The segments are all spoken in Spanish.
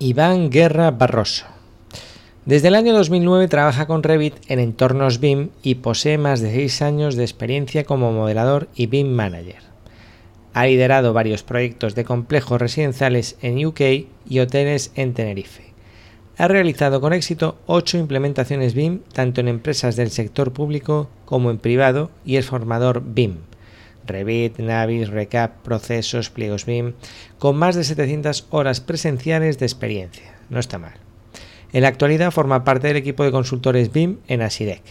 Iván Guerra Barroso. Desde el año 2009 trabaja con Revit en entornos BIM y posee más de 6 años de experiencia como modelador y BIM manager. Ha liderado varios proyectos de complejos residenciales en UK y hoteles en Tenerife. Ha realizado con éxito 8 implementaciones BIM tanto en empresas del sector público como en privado y es formador BIM. Revit, Navis, Recap, procesos, pliegos BIM, con más de 700 horas presenciales de experiencia. No está mal. En la actualidad forma parte del equipo de consultores BIM en Asidec.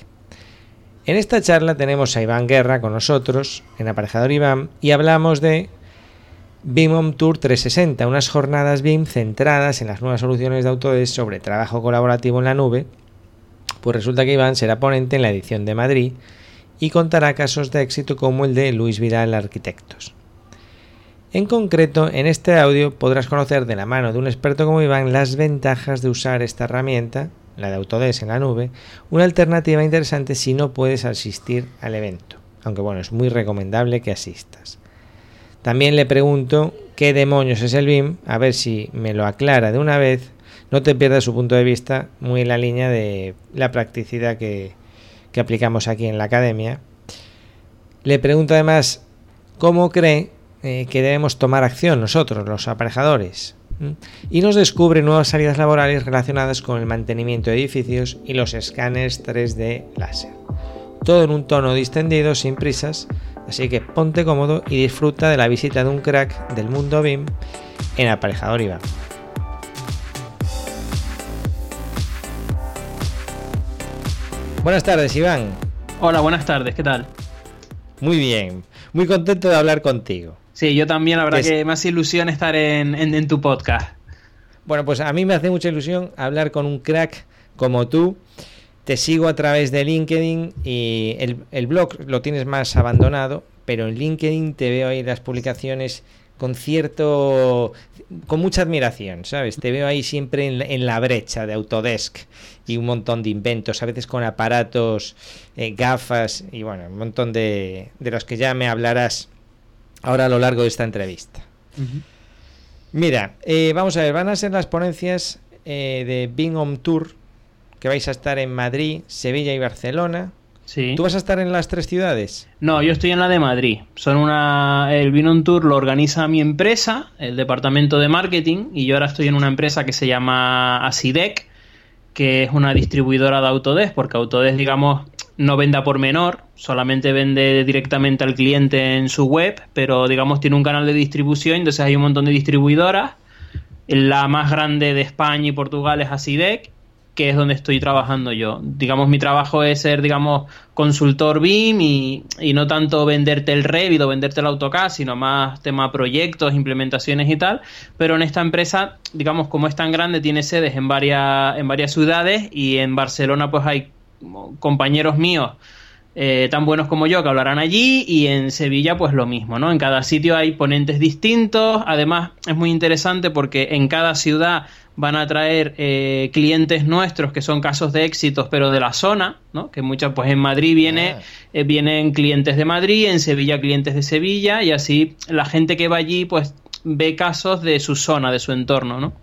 En esta charla tenemos a Iván Guerra con nosotros, en Aparejador Iván, y hablamos de BIM Home Tour 360, unas jornadas BIM centradas en las nuevas soluciones de Autodesk sobre trabajo colaborativo en la nube. Pues resulta que Iván será ponente en la edición de Madrid y contará casos de éxito como el de Luis Vidal Arquitectos. En concreto, en este audio podrás conocer de la mano de un experto como Iván las ventajas de usar esta herramienta, la de Autodesk en la nube, una alternativa interesante si no puedes asistir al evento, aunque bueno, es muy recomendable que asistas. También le pregunto qué demonios es el BIM, a ver si me lo aclara de una vez, no te pierdas su punto de vista, muy en la línea de la practicidad que, que aplicamos aquí en la academia. Le pregunto además cómo cree eh, que debemos tomar acción nosotros, los aparejadores. Y nos descubre nuevas salidas laborales relacionadas con el mantenimiento de edificios y los escáneres 3D láser. Todo en un tono distendido, sin prisas, así que ponte cómodo y disfruta de la visita de un crack del mundo BIM en Aparejador IVA. Buenas tardes, Iván. Hola, buenas tardes, ¿qué tal? Muy bien, muy contento de hablar contigo. Sí, yo también, la verdad que, me hace ilusión estar en, tu podcast. Bueno, pues a mí me hace mucha ilusión hablar con un crack como tú. Te sigo a través de LinkedIn y el, el blog lo tienes más abandonado, pero en LinkedIn te veo ahí las publicaciones con cierto, con mucha admiración, ¿sabes? Te veo ahí siempre en la, brecha de Autodesk y un montón de inventos, a veces con aparatos, eh, gafas y bueno, un montón de, de los que ya me hablarás ahora a lo largo de esta entrevista. Mira, eh, vamos a ver, van a ser las ponencias eh, de Bing Home Tour que vais a estar en Madrid, Sevilla y Barcelona ¿Tú vas a estar en las tres ciudades? No, yo estoy en la de Madrid. Son una, el Vino Tour lo organiza mi empresa, el departamento de marketing, y yo ahora estoy en una empresa que se llama Asidec, que es una distribuidora de Autodesk, porque Autodesk, digamos, no venda por menor, solamente vende directamente al cliente en su web, pero digamos tiene un canal de distribución, entonces hay un montón de distribuidoras. La más grande de España y Portugal es Asidec que es donde estoy trabajando yo. Digamos, mi trabajo es ser, digamos, consultor BIM y, no tanto venderte el Revit o venderte el AutoCAD, sino más tema proyectos, implementaciones y tal. Pero en esta empresa, digamos, como es tan grande, tiene sedes en varias, en varias ciudades y en Barcelona pues hay compañeros míos eh, tan buenos como yo que hablarán allí y en Sevilla pues lo mismo, ¿no? En cada sitio hay ponentes distintos, además es muy interesante porque en cada ciudad van a traer eh, clientes nuestros que son casos de éxitos, pero de la zona, ¿no? Que muchas, pues en Madrid viene, ah. eh, vienen clientes de Madrid, en Sevilla clientes de Sevilla, y así la gente que va allí, pues ve casos de su zona, de su entorno, ¿no?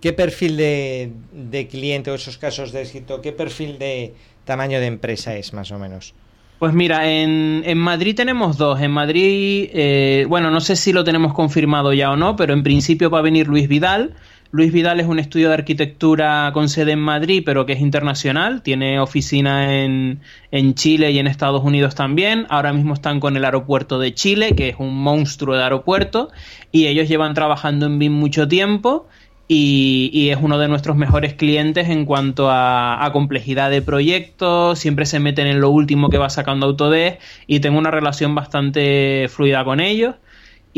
¿Qué perfil de, de cliente o esos casos de éxito, qué perfil de tamaño de empresa es más o menos? Pues mira, en, en, Madrid tenemos dos. En Madrid, eh, bueno, no sé si lo tenemos confirmado ya o no, pero en principio va a venir Luis Vidal, Luis Vidal es un estudio de arquitectura con sede en Madrid, pero que es internacional. Tiene oficina en, en, Chile y en Estados Unidos también. Ahora mismo están con el aeropuerto de Chile, que es un monstruo de aeropuerto. Y ellos llevan trabajando en BIM mucho tiempo. Y, es uno de nuestros mejores clientes en cuanto a, a, complejidad de proyectos. Siempre se meten en lo último que va sacando Autodesk. Y tengo una relación bastante fluida con ellos.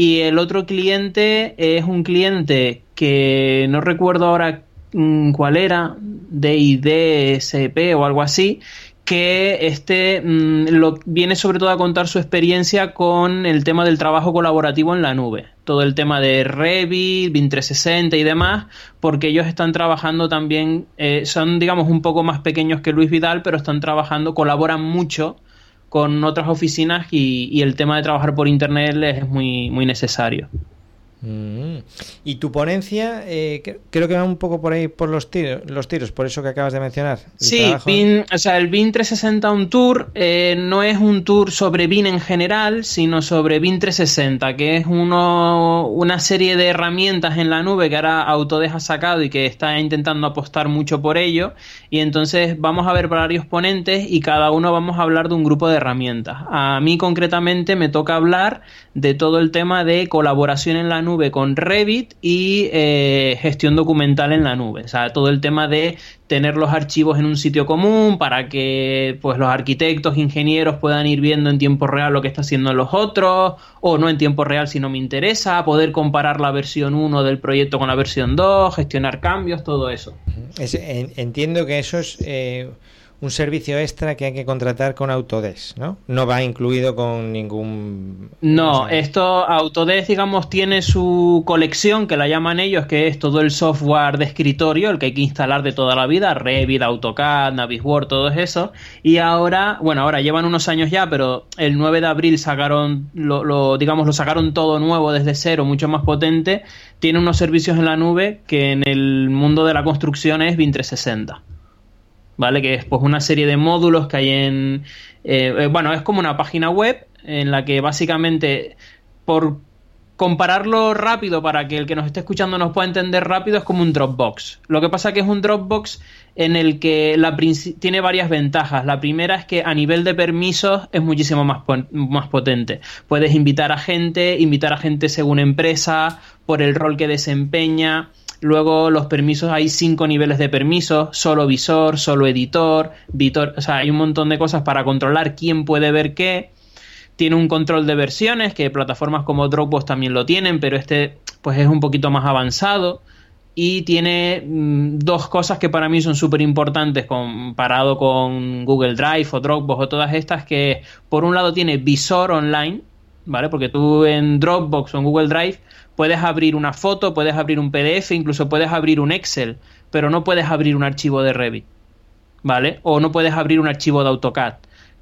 Y el otro cliente es un cliente que no recuerdo ahora mm, cuál era, DIDSP o algo así, que este mm, lo, viene sobre todo a contar su experiencia con el tema del trabajo colaborativo en la nube. Todo el tema de Revit, BIM 360 y demás, porque ellos están trabajando también, eh, son digamos un poco más pequeños que Luis Vidal, pero están trabajando, colaboran mucho con otras oficinas y, y el tema de trabajar por internet es muy, muy necesario. Mm. Y tu ponencia, eh, creo que va un poco por ahí por los tiros, los tiros, por eso que acabas de mencionar. Sí, o sea, el BIN 360 un tour eh, no es un tour sobre BIN en general, sino sobre BIN 360, que es uno, una serie de herramientas en la nube que ahora Autodesk ha sacado y que está intentando apostar mucho por ello. Y entonces vamos a ver varios ponentes y cada uno vamos a hablar de un grupo de herramientas. A mí concretamente me toca hablar de todo el tema de colaboración en la nube con Revit y eh, gestión documental en la nube. O sea, todo el tema de tener los archivos en un sitio común para que pues los arquitectos, ingenieros puedan ir viendo en tiempo real lo que está haciendo los otros, o no en tiempo real si no me interesa, poder comparar la versión 1 del proyecto con la versión 2, gestionar cambios, todo eso. entiendo que eso es eh, un servicio extra que hay que contratar con Autodesk, ¿no? No va incluido con ningún... No, esto Autodesk, digamos, tiene su colección, que la llaman ellos, que es todo el software de escritorio, el que hay que instalar de toda la vida, Revit, AutoCAD, Navisworks, todo eso. Y ahora, bueno, ahora llevan unos años ya, pero el 9 de abril sacaron, lo, digamos, lo sacaron todo nuevo desde cero, mucho más potente. Tiene unos servicios en la nube que en el mundo de la construcción es BIM 360. ¿Vale? Que es pues una serie de módulos que hay en... Eh, eh, bueno, es como una página web en la que básicamente por compararlo rápido para que el que nos esté escuchando nos pueda entender rápido es como un Dropbox. Lo que pasa que es un Dropbox en el que la tiene varias ventajas. La primera es que a nivel de permisos es muchísimo más, más potente. Puedes invitar a gente, invitar a gente según empresa, por el rol que desempeña. Luego los permisos, hay cinco niveles de permisos, solo visor, solo editor, editor, o sea, hay un montón de cosas para controlar quién puede ver qué. Tiene un control de versiones, que plataformas como Dropbox también lo tienen, pero este pues es un poquito más avanzado. Y tiene mm, dos cosas que para mí son súper importantes comparado con Google Drive o Dropbox o todas estas, que por un lado tiene visor online, ¿vale? Porque tú en Dropbox o en Google Drive puedes abrir una foto, puedes abrir un PDF, incluso puedes abrir un Excel, pero no puedes abrir un archivo de Revit, ¿vale? O no puedes abrir un archivo de AutoCAD.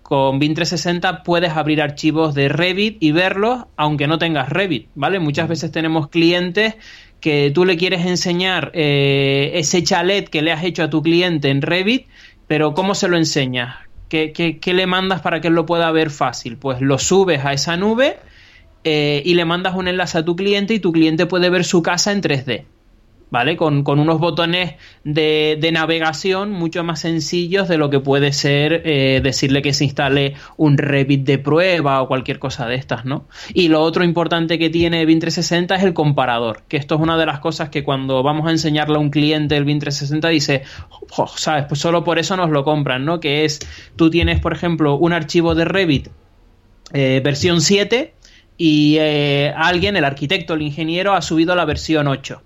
Con BIM 360 puedes abrir archivos de Revit y verlos aunque no tengas Revit, ¿vale? Muchas veces tenemos clientes que tú le quieres enseñar eh, ese chalet que le has hecho a tu cliente en Revit, pero ¿cómo se lo enseñas? ¿Qué, qué le mandas para que él lo pueda ver fácil? Pues lo subes a esa nube eh, y le mandas un enlace a tu cliente y tu cliente puede ver su casa en 3D. ¿Vale? Con, unos botones de, navegación mucho más sencillos de lo que puede ser eh, decirle que se instale un Revit de prueba o cualquier cosa de estas, ¿no? Y lo otro importante que tiene BIM 360 es el comparador, que esto es una de las cosas que cuando vamos a enseñarle a un cliente el BIM 360 dice, ¿sabes? Pues solo por eso nos lo compran, ¿no? Que es, tú tienes, por ejemplo, un archivo de Revit eh, versión 7 y eh, alguien, el arquitecto, el ingeniero, ha subido la versión 8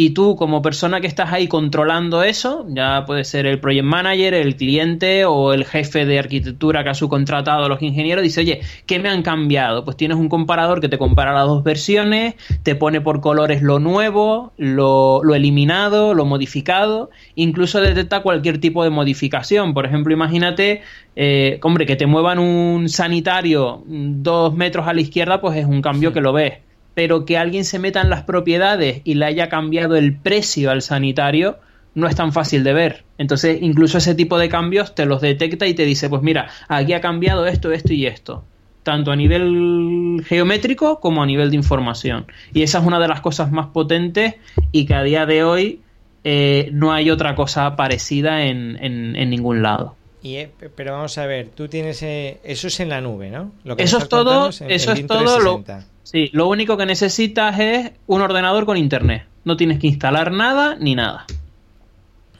y tú como persona que estás ahí controlando eso, ya puede ser el project manager, el cliente o el jefe de arquitectura que ha subcontratado a los ingenieros, dice, oye, ¿qué me han cambiado? Pues tienes un comparador que te compara las dos versiones, te pone por colores lo nuevo, lo, eliminado, lo modificado, incluso detecta cualquier tipo de modificación. Por ejemplo, imagínate, eh, hombre, que te muevan un sanitario dos metros a la izquierda, pues es un cambio que lo ves pero que alguien se meta en las propiedades y le haya cambiado el precio al sanitario no es tan fácil de ver. Entonces, incluso ese tipo de cambios te los detecta y te dice, pues mira, aquí ha cambiado esto, esto y esto. Tanto a nivel geométrico como a nivel de información. Y esa es una de las cosas más potentes y que a día de hoy eh, no hay otra cosa parecida en, en, ningún lado. Y, eh, pero vamos a ver, tú tienes eh, eso es en la nube, ¿no? Lo que eso es todo, eso es todo lo, Sí, lo único que necesitas es un ordenador con internet. No tienes que instalar nada ni nada.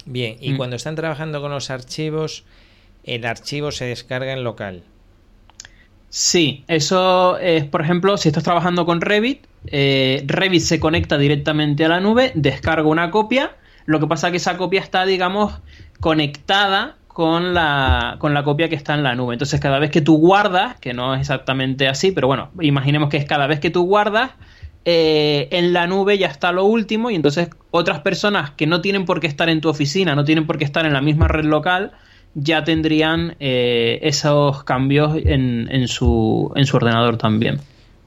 Bien, y mm. cuando están trabajando con los archivos, el archivo se descarga en local. Sí, eso es, por ejemplo, si estás trabajando con Revit, eh, Revit se conecta directamente a la nube, descarga una copia. Lo que pasa es que esa copia está, digamos, conectada con la, con la copia que está en la nube. Entonces, cada vez que tú guardas, que no es exactamente así, pero bueno, imaginemos que es cada vez que tú guardas, eh, en la nube ya está lo último y entonces otras personas que no tienen por qué estar en tu oficina, no tienen por qué estar en la misma red local, ya tendrían eh, esos cambios en, en, su, en su ordenador también.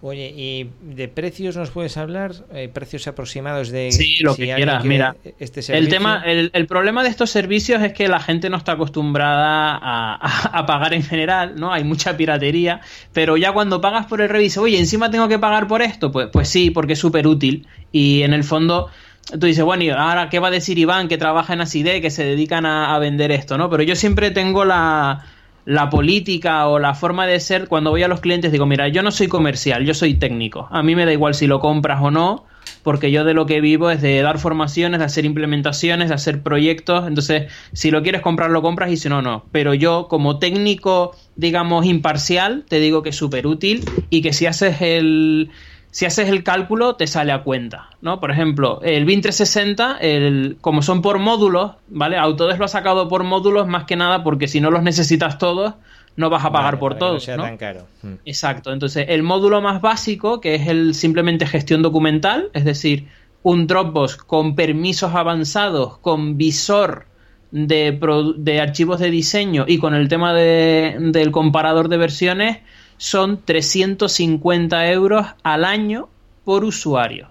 Oye, ¿y de precios nos puedes hablar? Eh, ¿Precios aproximados de sí, lo que quieras? Mira, este el, tema, el, problema de estos servicios es que la gente no está acostumbrada a, pagar en general, ¿no? Hay mucha piratería, pero ya cuando pagas por el reviso, oye, encima tengo que pagar por esto, pues, pues sí, porque es súper útil y en el fondo tú dices, bueno, ¿y ahora qué va a decir Iván que trabaja en Aside, que se dedican a, a vender esto, ¿no? Pero yo siempre tengo la la política o la forma de ser, cuando voy a los clientes digo, mira, yo no soy comercial, yo soy técnico. A mí me da igual si lo compras o no, porque yo de lo que vivo es de dar formaciones, de hacer implementaciones, de hacer proyectos. Entonces, si lo quieres comprar, lo compras y si no, no. Pero yo, como técnico, digamos, imparcial, te digo que es súper útil y que si haces el si haces el cálculo te sale a cuenta, ¿no? Por ejemplo, el BIN 360, el, como son por módulos, ¿vale? Autodesk lo ha sacado por módulos más que nada porque si no los necesitas todos, no vas a pagar por todos, no, mm. Exacto. Entonces, el módulo más básico, que es el simplemente gestión documental, es decir, un Dropbox con permisos avanzados, con visor de, de archivos de diseño y con el tema de, del comparador de versiones, son 350 euros al año por usuario.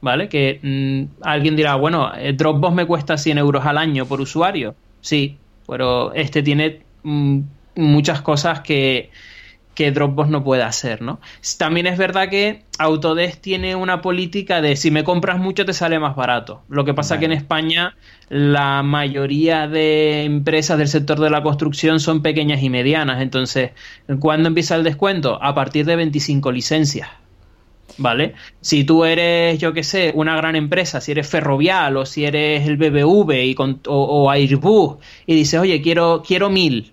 ¿Vale? Que mm, alguien dirá, bueno, Dropbox me cuesta 100 euros al año por usuario. Sí, pero este tiene mm, muchas cosas que, que Dropbox no puede hacer, ¿no? También es verdad que Autodesk tiene una política de si me compras mucho te sale más barato. Lo que pasa que en España la mayoría de empresas del sector de la construcción son pequeñas y medianas. Entonces, ¿cuándo empieza el descuento? A partir de 25 licencias. ¿Vale? Si tú eres, yo qué sé, una gran empresa, si eres Ferrovial o si eres el BBV y o, o, Airbus y dices, oye, quiero, quiero mil,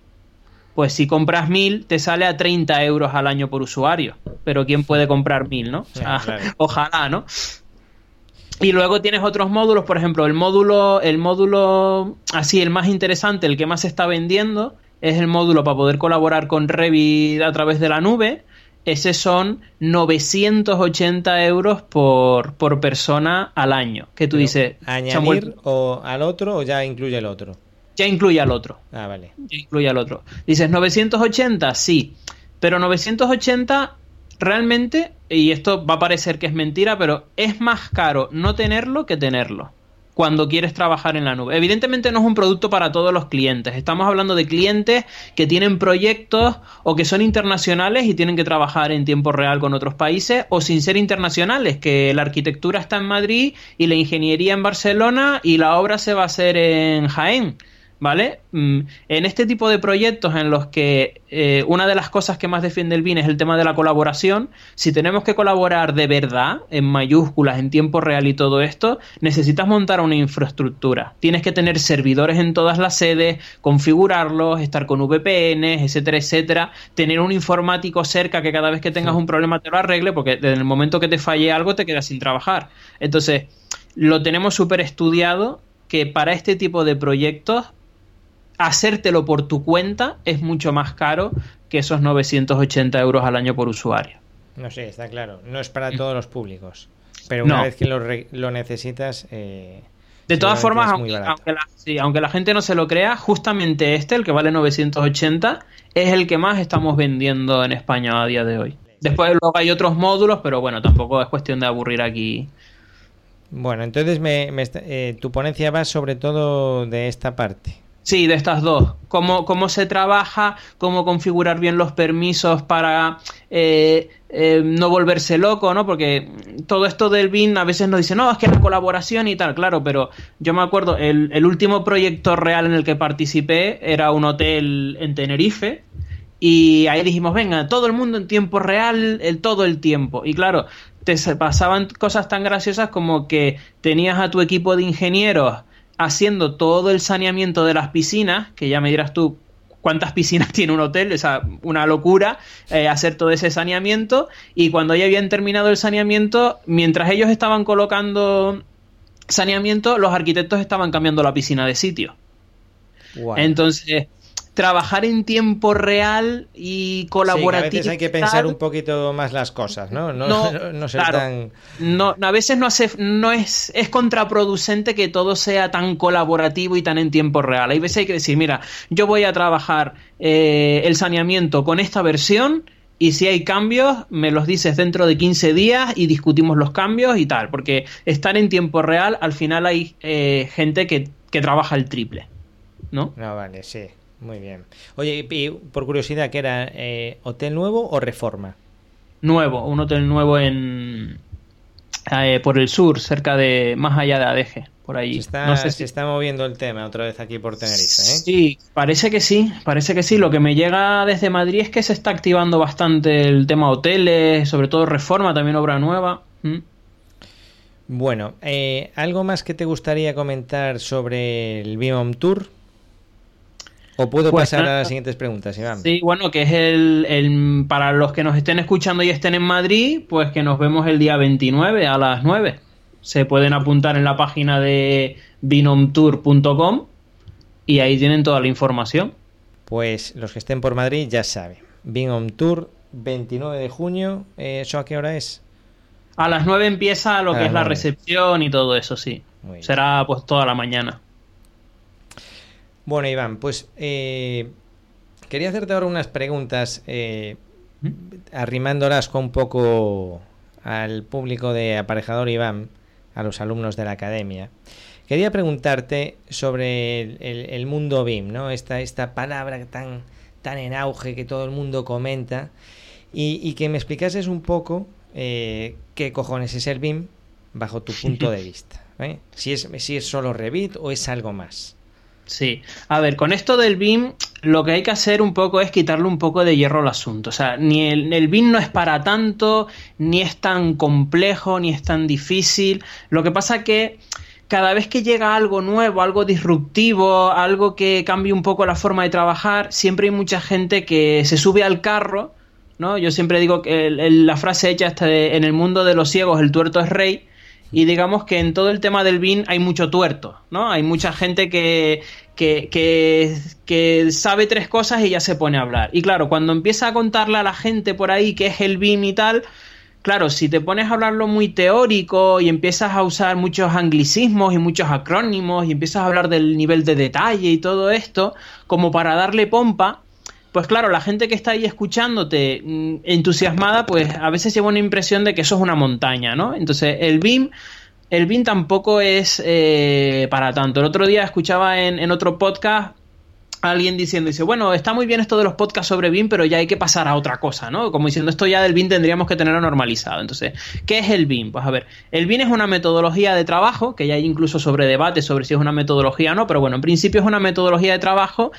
pues si compras mil te sale a 30 euros al año por usuario. Pero ¿quién puede comprar mil, no? Ojalá, ¿no? Y luego tienes otros módulos, por ejemplo, el módulo, el módulo así, el más interesante, el que más se está vendiendo, es el módulo para poder colaborar con Revit a través de la nube. Ese son 980 euros por, por persona al año. Que tú dices. ¿Añadir o al otro o ya incluye el otro? Ya incluye al otro. Ah, vale. Ya incluye al otro. Dices, 980, sí. Pero 980 realmente, y esto va a parecer que es mentira, pero es más caro no tenerlo que tenerlo cuando quieres trabajar en la nube. Evidentemente no es un producto para todos los clientes. Estamos hablando de clientes que tienen proyectos o que son internacionales y tienen que trabajar en tiempo real con otros países o sin ser internacionales, que la arquitectura está en Madrid y la ingeniería en Barcelona y la obra se va a hacer en Jaén. ¿Vale? Mm, en este tipo de proyectos en los que eh, una de las cosas que más defiende el BIN es el tema de la colaboración, si tenemos que colaborar de verdad, en mayúsculas, en tiempo real y todo esto, necesitas montar una infraestructura. Tienes que tener servidores en todas las sedes, configurarlos, estar con VPNs, etcétera, etcétera, tener un informático cerca que cada vez que tengas un problema te lo arregle, porque desde el momento que te falle algo te quedas sin trabajar. Entonces, lo tenemos súper estudiado que para este tipo de proyectos hacértelo por tu cuenta es mucho más caro que esos 980 euros al año por usuario. No sé, está claro. No es para todos los públicos. Pero una vez que lo, necesitas... Eh, de todas formas, aunque, la, gente no se lo crea, justamente este, el que vale 980, es el que más estamos vendiendo en España a día de hoy. Después luego hay otros módulos, pero bueno, tampoco es cuestión de aburrir aquí. Bueno, entonces me, eh, tu ponencia va sobre todo de esta parte. Sí, de estas dos. Cómo, cómo se trabaja, cómo configurar bien los permisos para eh, eh, no volverse loco, ¿no? Porque todo esto del BIN a veces nos dice, no, es que la colaboración y tal, claro, pero yo me acuerdo, el, el último proyecto real en el que participé era un hotel en Tenerife, y ahí dijimos, venga, todo el mundo en tiempo real, el, todo el tiempo. Y claro, te pasaban cosas tan graciosas como que tenías a tu equipo de ingenieros haciendo todo el saneamiento de las piscinas, que ya me dirás tú cuántas piscinas tiene un hotel, o sea, una locura eh, hacer todo ese saneamiento y cuando ya habían terminado el saneamiento, mientras ellos estaban colocando saneamiento, los arquitectos estaban cambiando la piscina de sitio. Entonces, trabajar en tiempo real y colaborativo. a veces hay que pensar un poquito más las cosas, ¿no? No, no, ser tan... no, a veces no, hace, no es, es contraproducente que todo sea tan colaborativo y tan en tiempo real. Hay veces hay que decir, mira, yo voy a trabajar eh, el saneamiento con esta versión y si hay cambios, me los dices dentro de 15 días y discutimos los cambios y tal, porque estar en tiempo real, al final hay eh, gente que, trabaja el triple, ¿no? No, vale, sí, muy bien. Oye, y por curiosidad, ¿qué era? Eh, ¿Hotel nuevo o reforma? Nuevo, un hotel nuevo en... Eh, por el sur, cerca de... más allá de Adeje por ahí. Se está, se está moviendo el tema otra vez aquí por Tenerife. ¿eh? Sí, parece que sí, parece que sí. Lo que me llega desde Madrid es que se está activando bastante el tema hoteles, sobre todo reforma, también obra nueva. ¿Mm? Bueno, eh, ¿algo más que te gustaría comentar sobre el Biom Tour? ¿O puedo pues pasar a las siguientes preguntas, Iván? Sí, bueno, que es el, el, Para los que nos estén escuchando y estén en Madrid, pues que nos vemos el día 29 a las 9 se pueden apuntar en la página de binomtour.com y ahí tienen toda la información. Pues los que estén por Madrid ya saben. Binom Tour, 29 de junio. Eh, ¿Eso a qué hora es? A las 9 empieza lo que es la recepción y todo eso, sí. Será pues toda la mañana. Bueno, Iván, pues eh, quería hacerte ahora unas preguntas, eh, ¿Mm? arrimándolas con un poco al público de Aparejador Iván a los alumnos de la academia. Quería preguntarte sobre el, mundo BIM, ¿no? Esta, esta palabra tan, tan en auge que todo el mundo comenta y, que me explicases un poco eh, qué cojones es el BIM bajo tu punto de vista. ¿eh? Si, es, si es solo Revit o es algo más. Sí, a ver, con esto del BIM lo que hay que hacer un poco es quitarle un poco de hierro al asunto. O sea, ni el, el, BIM no es para tanto, ni es tan complejo, ni es tan difícil. Lo que pasa que cada vez que llega algo nuevo, algo disruptivo, algo que cambie un poco la forma de trabajar, siempre hay mucha gente que se sube al carro, ¿no? Yo siempre digo que la frase hecha hasta de, en el mundo de los ciegos el tuerto es rey y digamos que en todo el tema del BIN hay mucho tuerto, ¿no? Hay mucha gente que, que, que, sabe tres cosas y ya se pone a hablar. Y claro, cuando empieza a contarle a la gente por ahí qué es el BIM y tal, claro, si te pones a hablarlo muy teórico y empiezas a usar muchos anglicismos y muchos acrónimos y empiezas a hablar del nivel de detalle y todo esto, como para darle pompa, pues claro, la gente que está ahí escuchándote mm, entusiasmada, pues a veces lleva una impresión de que eso es una montaña, ¿no? Entonces, el BIM, el BIM tampoco es eh, para tanto. El otro día escuchaba en, otro podcast alguien diciendo, dice, bueno, está muy bien esto de los podcasts sobre BIM, pero ya hay que pasar a otra cosa, ¿no? Como diciendo, esto ya del BIM tendríamos que tenerlo normalizado. Entonces, ¿qué es el BIM? Pues a ver, el BIM es una metodología de trabajo, que ya hay incluso sobre debate sobre si es una metodología o no, pero bueno, en principio es una metodología de trabajo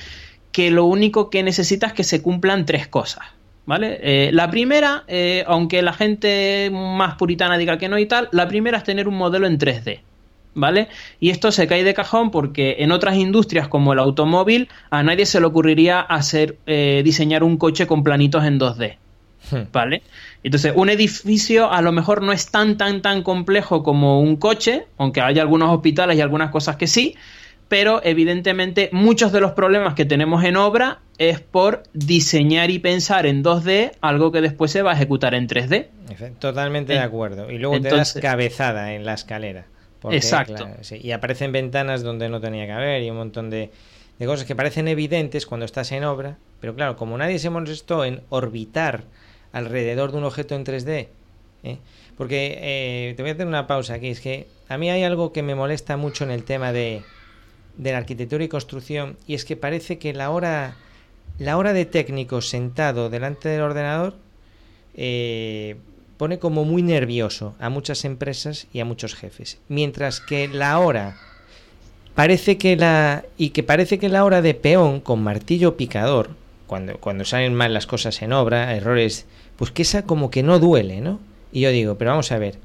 que lo único que necesita es que se cumplan tres cosas. ¿Vale? Eh, la primera, eh, aunque la gente más puritana diga que no y tal, la primera es tener un modelo en 3D. ¿Vale? Y esto se cae de cajón porque en otras industrias como el automóvil a nadie se le ocurriría hacer eh, diseñar un coche con planitos en 2D. Hmm. ¿Vale? Entonces, un edificio a lo mejor no es tan, tan, tan complejo como un coche, aunque haya algunos hospitales y algunas cosas que sí, pero evidentemente muchos de los problemas que tenemos en obra es por diseñar y pensar en 2D algo que después se va a ejecutar en 3D. Totalmente de acuerdo. Y luego te das cabezada en la escalera. exacto. y aparecen ventanas donde no tenía que haber y un montón de, cosas que parecen evidentes cuando estás en obra, pero claro, como nadie se molestó en orbitar alrededor de un objeto en 3D, ¿eh? porque eh, te voy a hacer una pausa aquí, es que a mí hay algo que me molesta mucho en el tema de de la arquitectura y construcción y es que parece que la hora la hora de técnico sentado delante del ordenador eh, pone como muy nervioso a muchas empresas y a muchos jefes. Mientras que la hora parece que la y que parece que la hora de peón con martillo picador cuando cuando salen mal las cosas en obra errores pues que esa como que no duele no y yo digo pero vamos a ver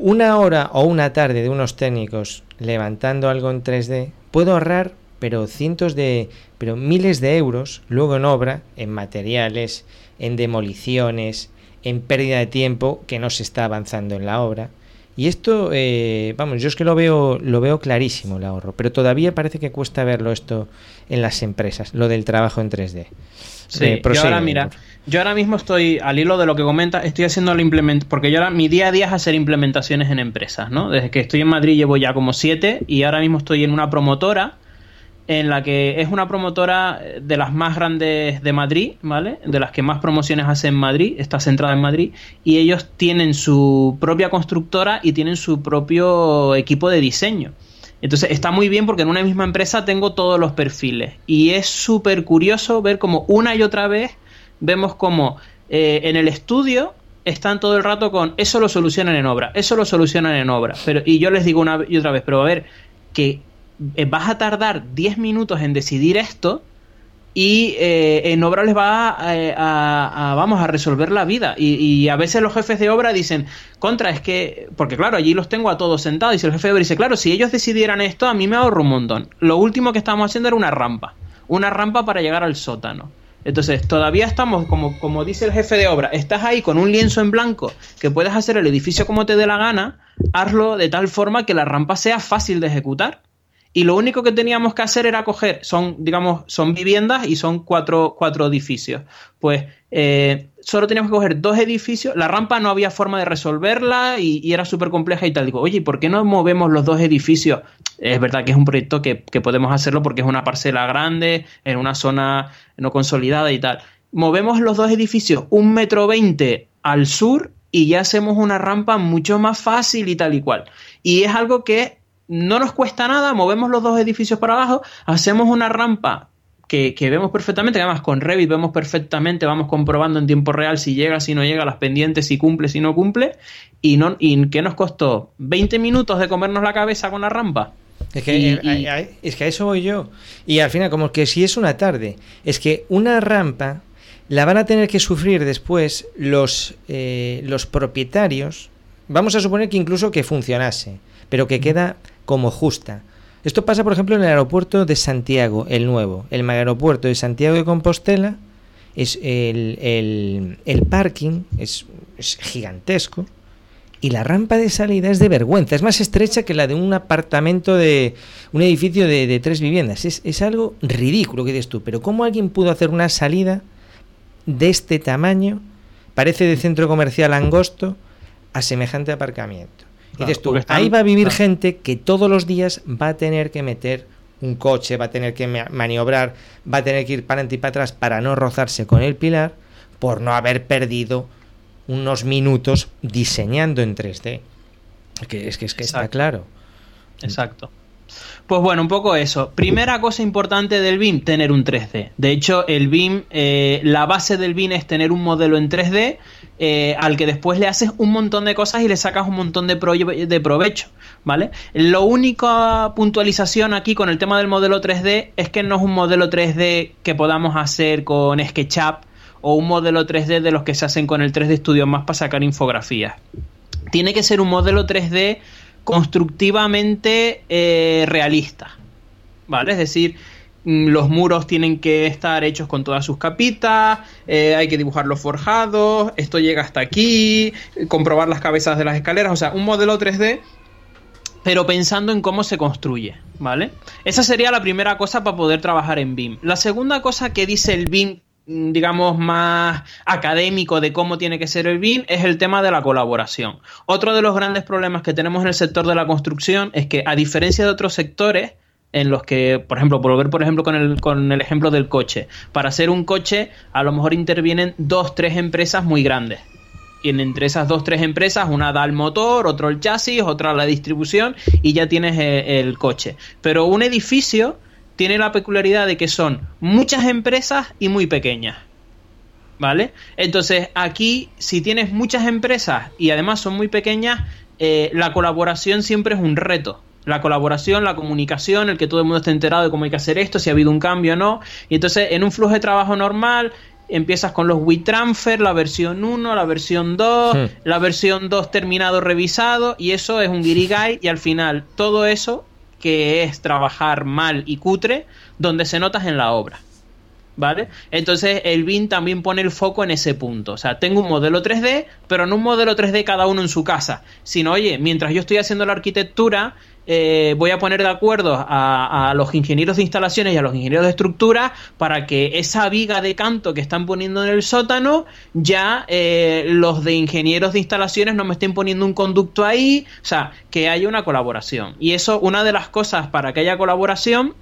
una hora o una tarde de unos técnicos levantando algo en 3D, puedo ahorrar pero cientos de, pero miles de euros luego en obra, en materiales, en demoliciones, en pérdida de tiempo que no se está avanzando en la obra. Y esto, eh, vamos, yo es que lo veo, lo veo clarísimo el ahorro, pero todavía parece que cuesta verlo esto en las empresas, lo del trabajo en 3D. Sí, eh, yo ahora mira, yo ahora mismo estoy, al hilo de lo que comenta, estoy haciendo la implementación, porque yo ahora mi día a día es hacer implementaciones en empresas, ¿no? Desde que estoy en Madrid llevo ya como siete y ahora mismo estoy en una promotora en la que es una promotora de las más grandes de Madrid, ¿vale? De las que más promociones hace en Madrid, está centrada en Madrid, y ellos tienen su propia constructora y tienen su propio equipo de diseño. Entonces está muy bien porque en una misma empresa tengo todos los perfiles. Y es súper curioso ver como una y otra vez vemos como eh, en el estudio están todo el rato con eso lo solucionan en obra, eso lo solucionan en obra. Pero, y yo les digo una y otra vez, pero a ver, que eh, vas a tardar 10 minutos en decidir esto y eh, en obra les va a, vamos a resolver la vida. Y, a veces los jefes de obra dicen contra es que porque claro allí los tengo a todos sentados y el jefe de obra dice claro si ellos decidieran esto a mí me ahorro un montón lo último que estábamos haciendo era una rampa una rampa para llegar al sótano entonces, todavía estamos, como, como dice el jefe de obra, estás ahí con un lienzo en blanco que puedes hacer el edificio como te dé la gana, hazlo de tal forma que la rampa sea fácil de ejecutar y lo único que teníamos que hacer era coger, son, digamos, son viviendas y son cuatro, cuatro edificios. Pues eh, solo teníamos que coger dos edificios, la rampa no había forma de resolverla y, era súper compleja y tal. Digo, oye, ¿por qué no movemos los dos edificios? Es verdad que es un proyecto que, que podemos hacerlo porque es una parcela grande, en una zona no consolidada y tal. Movemos los dos edificios un metro veinte al sur y ya hacemos una rampa mucho más fácil y tal y cual. Y es algo que no nos cuesta nada, movemos los dos edificios para abajo, hacemos una rampa que, vemos perfectamente, además con Revit vemos perfectamente, vamos comprobando en tiempo real si llega, si no llega, las pendientes, si cumple, si no cumple, y, no, y ¿qué nos costó? ¿20 minutos de comernos la cabeza con la rampa? Es que, a, es que a eso voy yo. Y al final, como que si es una tarde, es que una rampa la van a tener que sufrir después los, eh, los propietarios. Vamos a suponer que incluso que funcionase, pero que queda como justa. Esto pasa, por ejemplo, en el aeropuerto de Santiago, el nuevo. El aeropuerto de Santiago de Compostela es el, el, parking es, gigantesco y la rampa de salida es de vergüenza. Es más estrecha que la de un apartamento de un edificio de, tres viviendas. Es, es, algo ridículo que dices tú. Pero ¿cómo alguien pudo hacer una salida de este tamaño? Parece de centro comercial angosto a semejante aparcamiento tú, ahí va a vivir gente que todos los días va a tener que meter un coche, va a tener que maniobrar, va a tener que ir para adelante y para atrás para no rozarse con el pilar por no haber perdido unos minutos diseñando en 3D. Que es que, es que está claro. Exacto. Pues bueno, un poco eso. Primera cosa importante del BIM, tener un 3D. De hecho, el BIM, eh, la base del BIM es tener un modelo en 3D eh, al que después le haces un montón de cosas y le sacas un montón de, de provecho, ¿vale? Lo única puntualización aquí con el tema del modelo 3D es que no es un modelo 3D que podamos hacer con SketchUp o un modelo 3D de los que se hacen con el 3D Studio más para sacar infografías. Tiene que ser un modelo 3D constructivamente eh, realista, ¿vale? Es decir, Mm, los muros tienen que estar hechos con todas sus capitas, eh, hay que dibujar los forjados, esto llega hasta aquí, comprobar las cabezas de las escaleras, o sea, un modelo 3D, pero pensando en cómo se construye, ¿vale? Esa sería la primera cosa para poder trabajar en BIM. La segunda cosa que dice el BIM digamos, más académico de cómo tiene que ser el BIM es el tema de la colaboración. Otro de los grandes problemas que tenemos en el sector de la construcción es que, a diferencia de otros sectores, en los que, por ejemplo, por ver, por ejemplo, con el, con el ejemplo del coche. Para hacer un coche, a lo mejor intervienen dos, tres empresas muy grandes. Y entre esas dos, tres empresas, una da el motor, otro el chasis, otra la distribución, y ya tienes eh, el, coche. Pero un edificio tiene la peculiaridad de que son muchas empresas y muy pequeñas. ¿Vale? Entonces, aquí, si tienes muchas empresas y además son muy pequeñas, eh, la colaboración siempre es un reto la colaboración, la comunicación, el que todo el mundo esté enterado de cómo hay que hacer esto, si ha habido un cambio o no. Y entonces, en un flujo de trabajo normal, empiezas con los WeTransfer, la versión 1, la versión 2, hmm. la versión 2 terminado, revisado, y eso es un guirigay, y al final todo eso, que es trabajar mal y cutre, donde se notas en la obra. ¿Vale? Entonces el BIM también pone el foco en ese punto. O sea, tengo un modelo 3D, pero no un modelo 3D cada uno en su casa, sino, oye, mientras yo estoy haciendo la arquitectura, eh, voy a poner de acuerdo a, los ingenieros de instalaciones y a los ingenieros de estructura para que esa viga de canto que están poniendo en el sótano, ya eh, los de ingenieros de instalaciones no me estén poniendo un conducto ahí, o sea, que haya una colaboración. Y eso, una de las cosas para que haya colaboración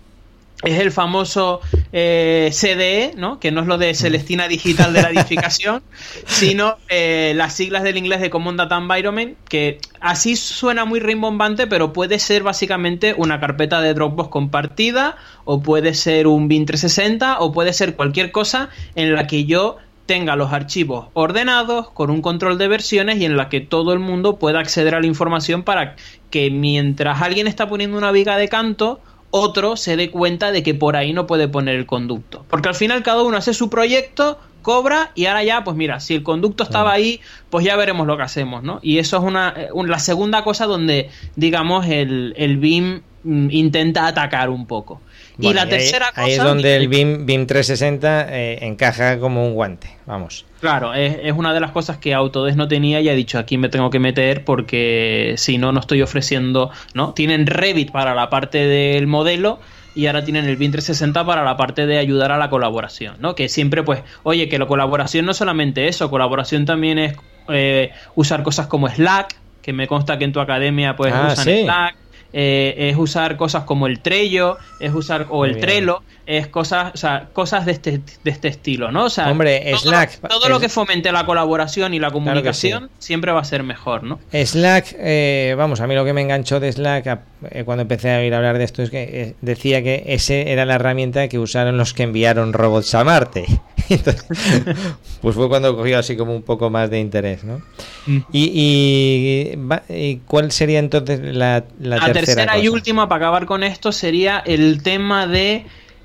es el famoso eh, CDE, ¿no? que no es lo de Celestina Digital de la edificación, sino eh, las siglas del inglés de Common Data Environment, que así suena muy rimbombante, pero puede ser básicamente una carpeta de Dropbox compartida, o puede ser un BIM 360, o puede ser cualquier cosa en la que yo tenga los archivos ordenados con un control de versiones y en la que todo el mundo pueda acceder a la información para que mientras alguien está poniendo una viga de canto, otro se dé cuenta de que por ahí no puede poner el conducto. Porque al final cada uno hace su proyecto, cobra y ahora ya, pues mira, si el conducto estaba ahí, pues ya veremos lo que hacemos, ¿no? Y eso es una, eh, la segunda cosa donde, digamos, el, el BIM mm, intenta atacar un poco y la tercera cosa. Ahí es donde el BIM, BIM 360 eh, encaja como un guante, vamos. Claro, es, una de las cosas que Autodesk no tenía y ha dicho aquí me tengo que meter porque si no, no estoy ofreciendo. ¿no? Tienen Revit para la parte del modelo y ahora tienen el BIM 360 para la parte de ayudar a la colaboración, ¿no? Que siempre, pues, oye, que la colaboración no solamente eso, colaboración también es eh, usar cosas como Slack, que me consta que en tu academia pues ah, usan Slack eh, es usar cosas como el Trello, es usar, o el Trello, es cosas, o sea, cosas de este, de este estilo, ¿no? O sea, Hombre, todo, Slack. Todo lo que fomente la colaboración y la comunicación siempre va a ser mejor, ¿no? Slack, eh, vamos, a mí lo que me enganchó de Slack eh, cuando empecé a oír hablar de esto es que decía que ese era la herramienta que usaron los que enviaron robots a Marte. pues fue cuando cogió así como un poco más de interés, ¿no? Mm. Y, cuál sería entonces la, la, tercera, y última para acabar con esto sería el tema de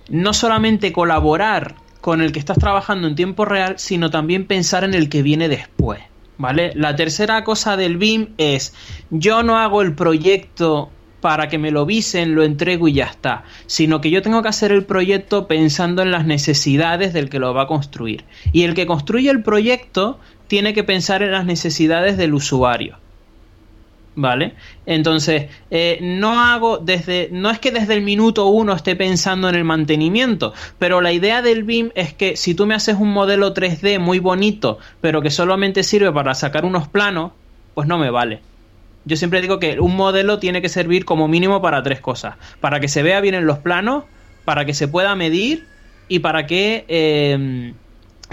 no solamente colaborar con el que estás trabajando en tiempo real, sino también pensar en el que viene después. ¿Vale? La tercera cosa del BIM es yo no hago el proyecto para que me lo visen, lo entrego y ya está, sino que yo tengo que hacer el proyecto pensando en las necesidades del que lo va a construir. Y el que construye el proyecto tiene que pensar en las necesidades del usuario. ¿Vale? Entonces, eh, no hago desde. No es que desde el minuto uno esté pensando en el mantenimiento, pero la idea del BIM es que si tú me haces un modelo 3D muy bonito, pero que solamente sirve para sacar unos planos, pues no me vale. Yo siempre digo que un modelo tiene que servir como mínimo para tres cosas: para que se vea bien en los planos, para que se pueda medir y para que. Eh,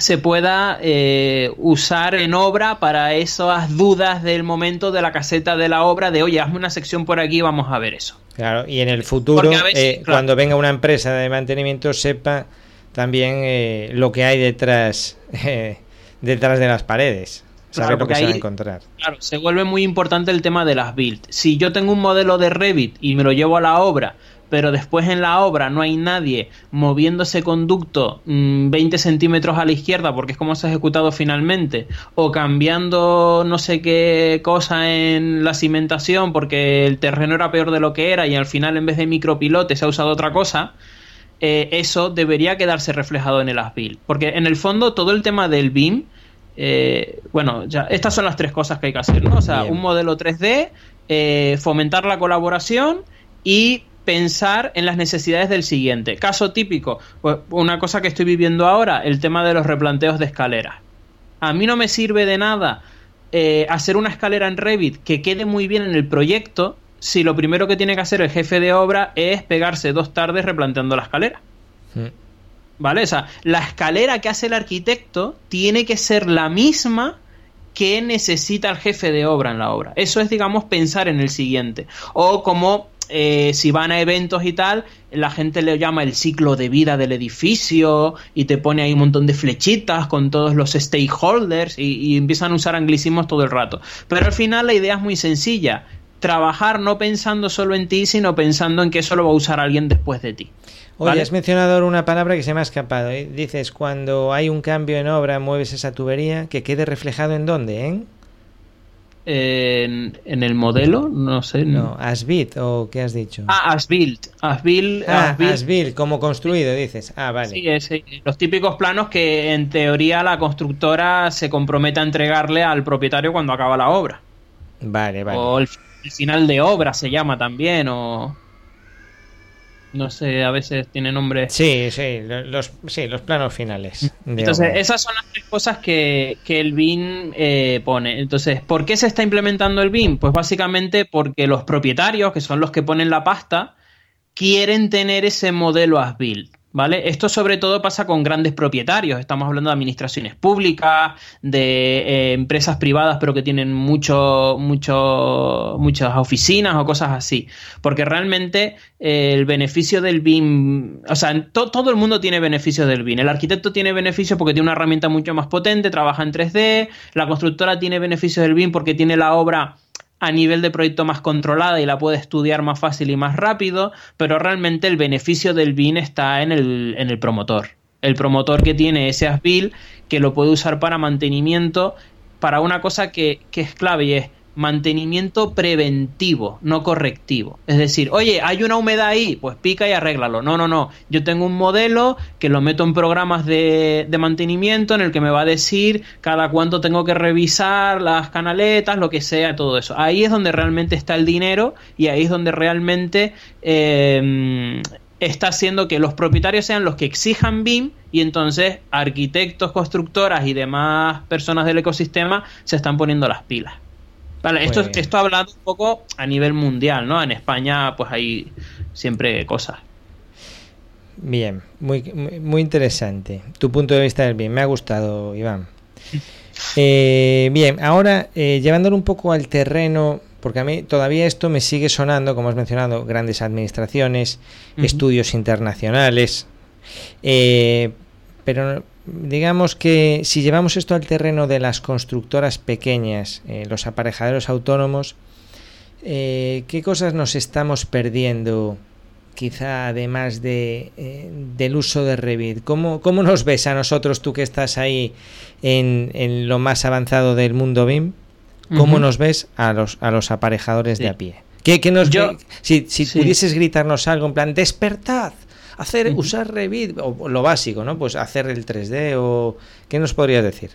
se pueda eh, usar en obra para esas dudas del momento de la caseta de la obra de oye, hazme una sección por aquí vamos a ver eso. Claro, y en el futuro, eh, cuando venga una empresa de mantenimiento, sepa también eh, lo que hay detrás, detrás de las paredes. Saber lo que se va a encontrar. Claro, se vuelve muy importante el tema de las builds. Si yo tengo un modelo de Revit y me lo llevo a la obra, pero después en la obra no hay nadie moviendo ese conducto 20 mm, centímetros a la izquierda porque es como se ha ejecutado finalmente, o cambiando no sé qué cosa en la cimentación porque el terreno era peor de lo que era y al final en vez de micropilote se ha usado otra cosa, eh, eso debería quedarse reflejado en el ASBIL. Porque en el fondo todo el tema del BIM, eh, bueno, ya, estas son las tres cosas que hay que hacer, ¿no? O sea, un modelo 3D, eh, fomentar la colaboración y pensar en las necesidades del siguiente. Caso típico, pues una cosa que estoy viviendo ahora, el tema de los replanteos de escaleras. A mí no me sirve de nada eh, hacer una escalera en Revit que quede muy bien en el proyecto si lo primero que tiene que hacer el jefe de obra es pegarse dos tardes replanteando la escalera. ¿Vale? O sea, la escalera que hace el arquitecto tiene que ser la misma que necesita el jefe de obra en la obra. Eso es, digamos, pensar en el siguiente. O como eh, si van a eventos y tal, la gente le llama el ciclo de vida del edificio y te pone ahí un montón de flechitas con todos los stakeholders y, empiezan a usar anglicismos todo el rato. Pero al final la idea es muy sencilla. Trabajar no pensando solo en ti, sino pensando en que eso lo va a usar alguien después de ti. Oye, has mencionado una palabra que se me ha escapado. ¿eh? Dices, cuando hay un cambio en obra, mueves esa tubería, que quede reflejado en dónde, ¿eh? En, el modelo, no sé. No, Asbit o qué has dicho. Ah, Asbuilt. Asbuilt, ah, como construido, dices. Ah, vale. Sí, es, los típicos planos que en teoría la constructora se compromete a entregarle al propietario cuando acaba la obra. Vale, vale. O el final de obra se llama también, o no sé, a veces tiene nombre. Sí, sí, los, sí, los planos finales. Entonces, esas son las tres cosas que, el BIM eh, pone. Entonces, ¿por qué se está implementando el BIM? Pues básicamente porque los propietarios, que son los que ponen la pasta, quieren tener ese modelo as built. ¿Vale? Esto sobre todo pasa con grandes propietarios. Estamos hablando de administraciones públicas, de eh, empresas privadas, pero que tienen mucho, mucho, muchas oficinas o cosas así. Porque realmente eh, el beneficio del BIM, o sea, todo el mundo tiene beneficios del BIM. El arquitecto tiene beneficios porque tiene una herramienta mucho más potente, trabaja en 3D. La constructora tiene beneficios del BIM porque tiene la obra a nivel de proyecto más controlada y la puede estudiar más fácil y más rápido, pero realmente el beneficio del BIN está en el, en el promotor. El promotor que tiene ese ASBIL que lo puede usar para mantenimiento, para una cosa que, que es clave y es mantenimiento preventivo, no correctivo. Es decir, oye, hay una humedad ahí, pues pica y arréglalo. No, no, no. Yo tengo un modelo que lo meto en programas de, mantenimiento en el que me va a decir cada cuánto tengo que revisar las canaletas, lo que sea, todo eso. Ahí es donde realmente está el dinero y ahí es donde realmente eh, está haciendo que los propietarios sean los que exijan BIM y entonces arquitectos, constructoras y demás personas del ecosistema se están poniendo las pilas. Vale, esto, pues- esto hablando un poco a nivel mundial, ¿no? En España, pues hay siempre cosas. Bien, muy, muy interesante. Tu punto de vista del bien, me ha gustado, Iván. Eh, bien, ahora eh, llevándolo un poco al terreno, porque a mí todavía esto me sigue sonando, como has mencionado, grandes administraciones, estudios internacionales, eh, pero digamos que si llevamos esto al terreno de las constructoras pequeñas, eh, los aparejaderos autónomos, eh, ¿qué cosas nos estamos perdiendo? Quizá además de, eh, del uso de Revit. ¿Cómo, ¿Cómo, nos ves a nosotros, tú que estás ahí en, en lo más avanzado del mundo BIM? ¿Cómo nos ves a los, a los aparejadores de a pie? ¿Qué, qué nos, Yo, si si pudieses gritarnos algo en plan, despertad, hacer, usar Revit, o lo básico, ¿no? Pues hacer el 3D o... ¿Qué nos podrías decir?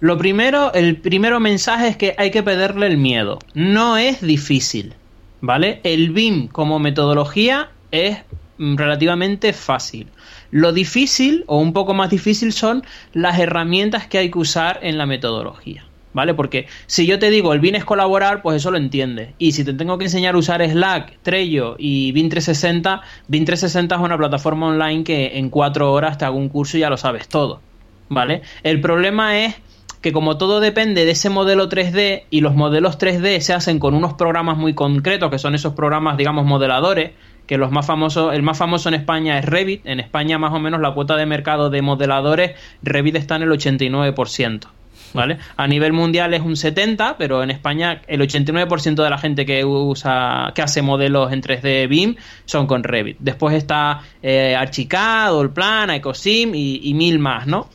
Lo primero, el primero mensaje es que hay que perderle el miedo. No es difícil, ¿vale? El BIM como metodología es mm, relativamente fácil. Lo difícil o un poco más difícil son las herramientas que hay que usar en la metodología. ¿Vale? Porque si yo te digo el BIN es colaborar, pues eso lo entiendes. Y si te tengo que enseñar a usar Slack, Trello y BIN 360, BIN 360 es una plataforma online que en cuatro horas te hago un curso y ya lo sabes todo, ¿vale? El problema es que como todo depende de ese modelo 3D y los modelos 3D se hacen con unos programas muy concretos, que son esos programas, digamos, modeladores, que los más famosos, el más famoso en España es Revit, en España más o menos la cuota de mercado de modeladores, Revit está en el 89%. ¿Vale? A nivel mundial es un 70, pero en España el 89% de la gente que usa, que hace modelos en 3D BIM son con Revit. Después está eh, Archicad, Allplan, Ecosim y, y mil más, ¿no?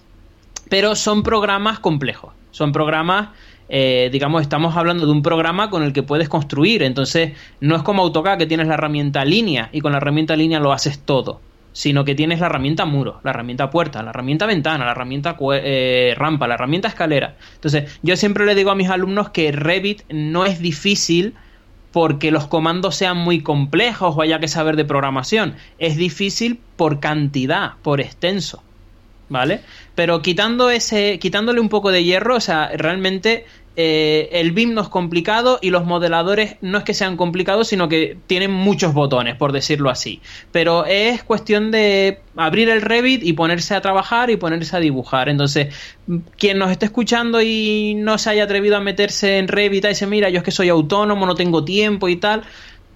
Pero son programas complejos, son programas eh, digamos, estamos hablando de un programa con el que puedes construir. Entonces, no es como AutoCAD que tienes la herramienta línea y con la herramienta línea lo haces todo sino que tienes la herramienta muro, la herramienta puerta, la herramienta ventana, la herramienta eh, rampa, la herramienta escalera. Entonces, yo siempre le digo a mis alumnos que Revit no es difícil porque los comandos sean muy complejos o haya que saber de programación. Es difícil por cantidad, por extenso. ¿Vale? Pero quitando ese, quitándole un poco de hierro, o sea, realmente eh, el BIM no es complicado y los modeladores no es que sean complicados, sino que tienen muchos botones, por decirlo así. Pero es cuestión de abrir el Revit y ponerse a trabajar y ponerse a dibujar. Entonces, quien nos esté escuchando y no se haya atrevido a meterse en Revit y dice, mira, yo es que soy autónomo, no tengo tiempo y tal.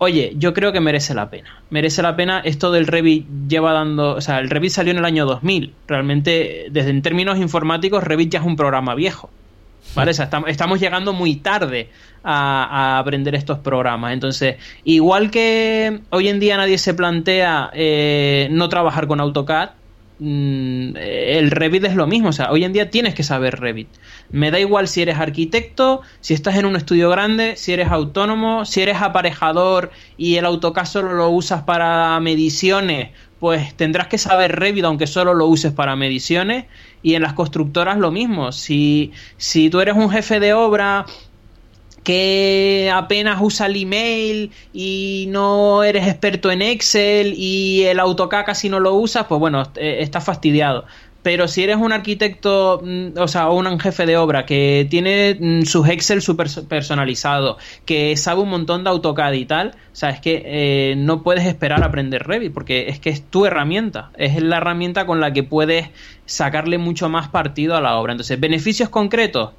Oye, yo creo que merece la pena. Merece la pena. Esto del Revit lleva dando. O sea, el Revit salió en el año 2000. Realmente, desde en términos informáticos, Revit ya es un programa viejo. ¿Vale? estamos, llegando muy tarde a, aprender estos programas. Entonces, igual que hoy en día nadie se plantea eh, no trabajar con AutoCAD, mm, el Revit es lo mismo. O sea, hoy en día tienes que saber Revit. Me da igual si eres arquitecto, si estás en un estudio grande, si eres autónomo, si eres aparejador y el AutoCAD solo lo usas para mediciones pues tendrás que saber Revit aunque solo lo uses para mediciones y en las constructoras lo mismo. Si, si tú eres un jefe de obra que apenas usa el email y no eres experto en Excel y el AutoCAD casi no lo usas, pues bueno, eh, estás fastidiado. Pero si eres un arquitecto, mm, o sea, un jefe de obra que tiene mm, sus Excel super personalizados, que sabe un montón de AutoCAD y tal, o sea, es que eh, no puedes esperar a aprender Revit, porque es que es tu herramienta, es la herramienta con la que puedes sacarle mucho más partido a la obra. Entonces, beneficios concretos.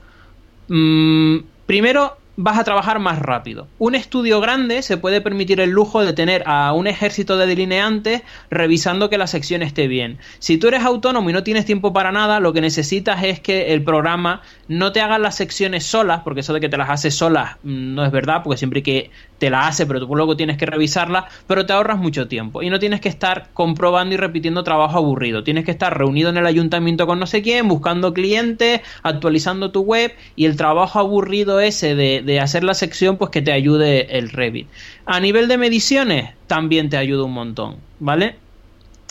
Mm, primero, vas a trabajar más rápido. Un estudio grande se puede permitir el lujo de tener a un ejército de delineantes revisando que la sección esté bien. Si tú eres autónomo y no tienes tiempo para nada, lo que necesitas es que el programa no te haga las secciones solas, porque eso de que te las hace solas mm, no es verdad, porque siempre que te la hace, pero tú luego tienes que revisarla, pero te ahorras mucho tiempo y no tienes que estar comprobando y repitiendo trabajo aburrido. Tienes que estar reunido en el ayuntamiento con no sé quién, buscando clientes, actualizando tu web y el trabajo aburrido ese de hacer la sección, pues que te ayude el Revit. A nivel de mediciones, también te ayuda un montón, ¿vale?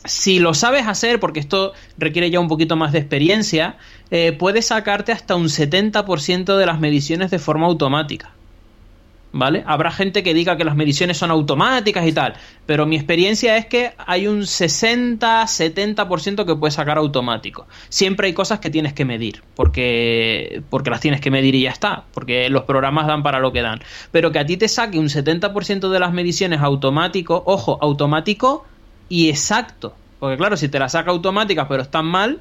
Si lo sabes hacer, porque esto requiere ya un poquito más de experiencia, eh, puedes sacarte hasta un 70% de las mediciones de forma automática. ¿Vale? Habrá gente que diga que las mediciones son automáticas y tal, pero mi experiencia es que hay un 60-70% que puedes sacar automático. Siempre hay cosas que tienes que medir, porque, porque las tienes que medir y ya está, porque los programas dan para lo que dan. Pero que a ti te saque un 70% de las mediciones automático, ojo, automático y exacto. Porque claro, si te las saca automáticas pero están mal,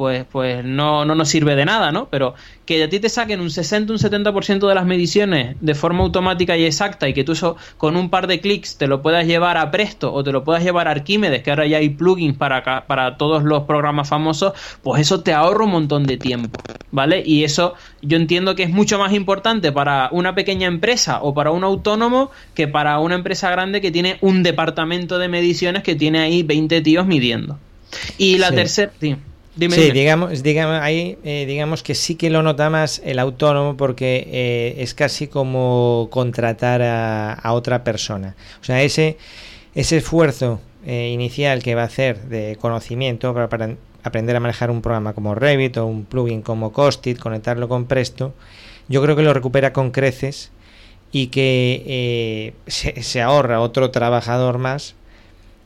pues, pues no, no nos sirve de nada, ¿no? Pero que a ti te saquen un 60, un 70% de las mediciones de forma automática y exacta y que tú eso con un par de clics te lo puedas llevar a Presto o te lo puedas llevar a Arquímedes, que ahora ya hay plugins para, para todos los programas famosos, pues eso te ahorra un montón de tiempo, ¿vale? Y eso yo entiendo que es mucho más importante para una pequeña empresa o para un autónomo que para una empresa grande que tiene un departamento de mediciones que tiene ahí 20 tíos midiendo. Y la tercera sí, digamos, digamos ahí eh, digamos que sí que lo nota más el autónomo porque eh, es casi como contratar a, otra persona. O sea, ese, ese esfuerzo eh, inicial que va a hacer de conocimiento para, para, aprender a manejar un programa como Revit o un plugin como Costit, conectarlo con Presto, yo creo que lo recupera con creces y que se, se, ahorra otro trabajador más,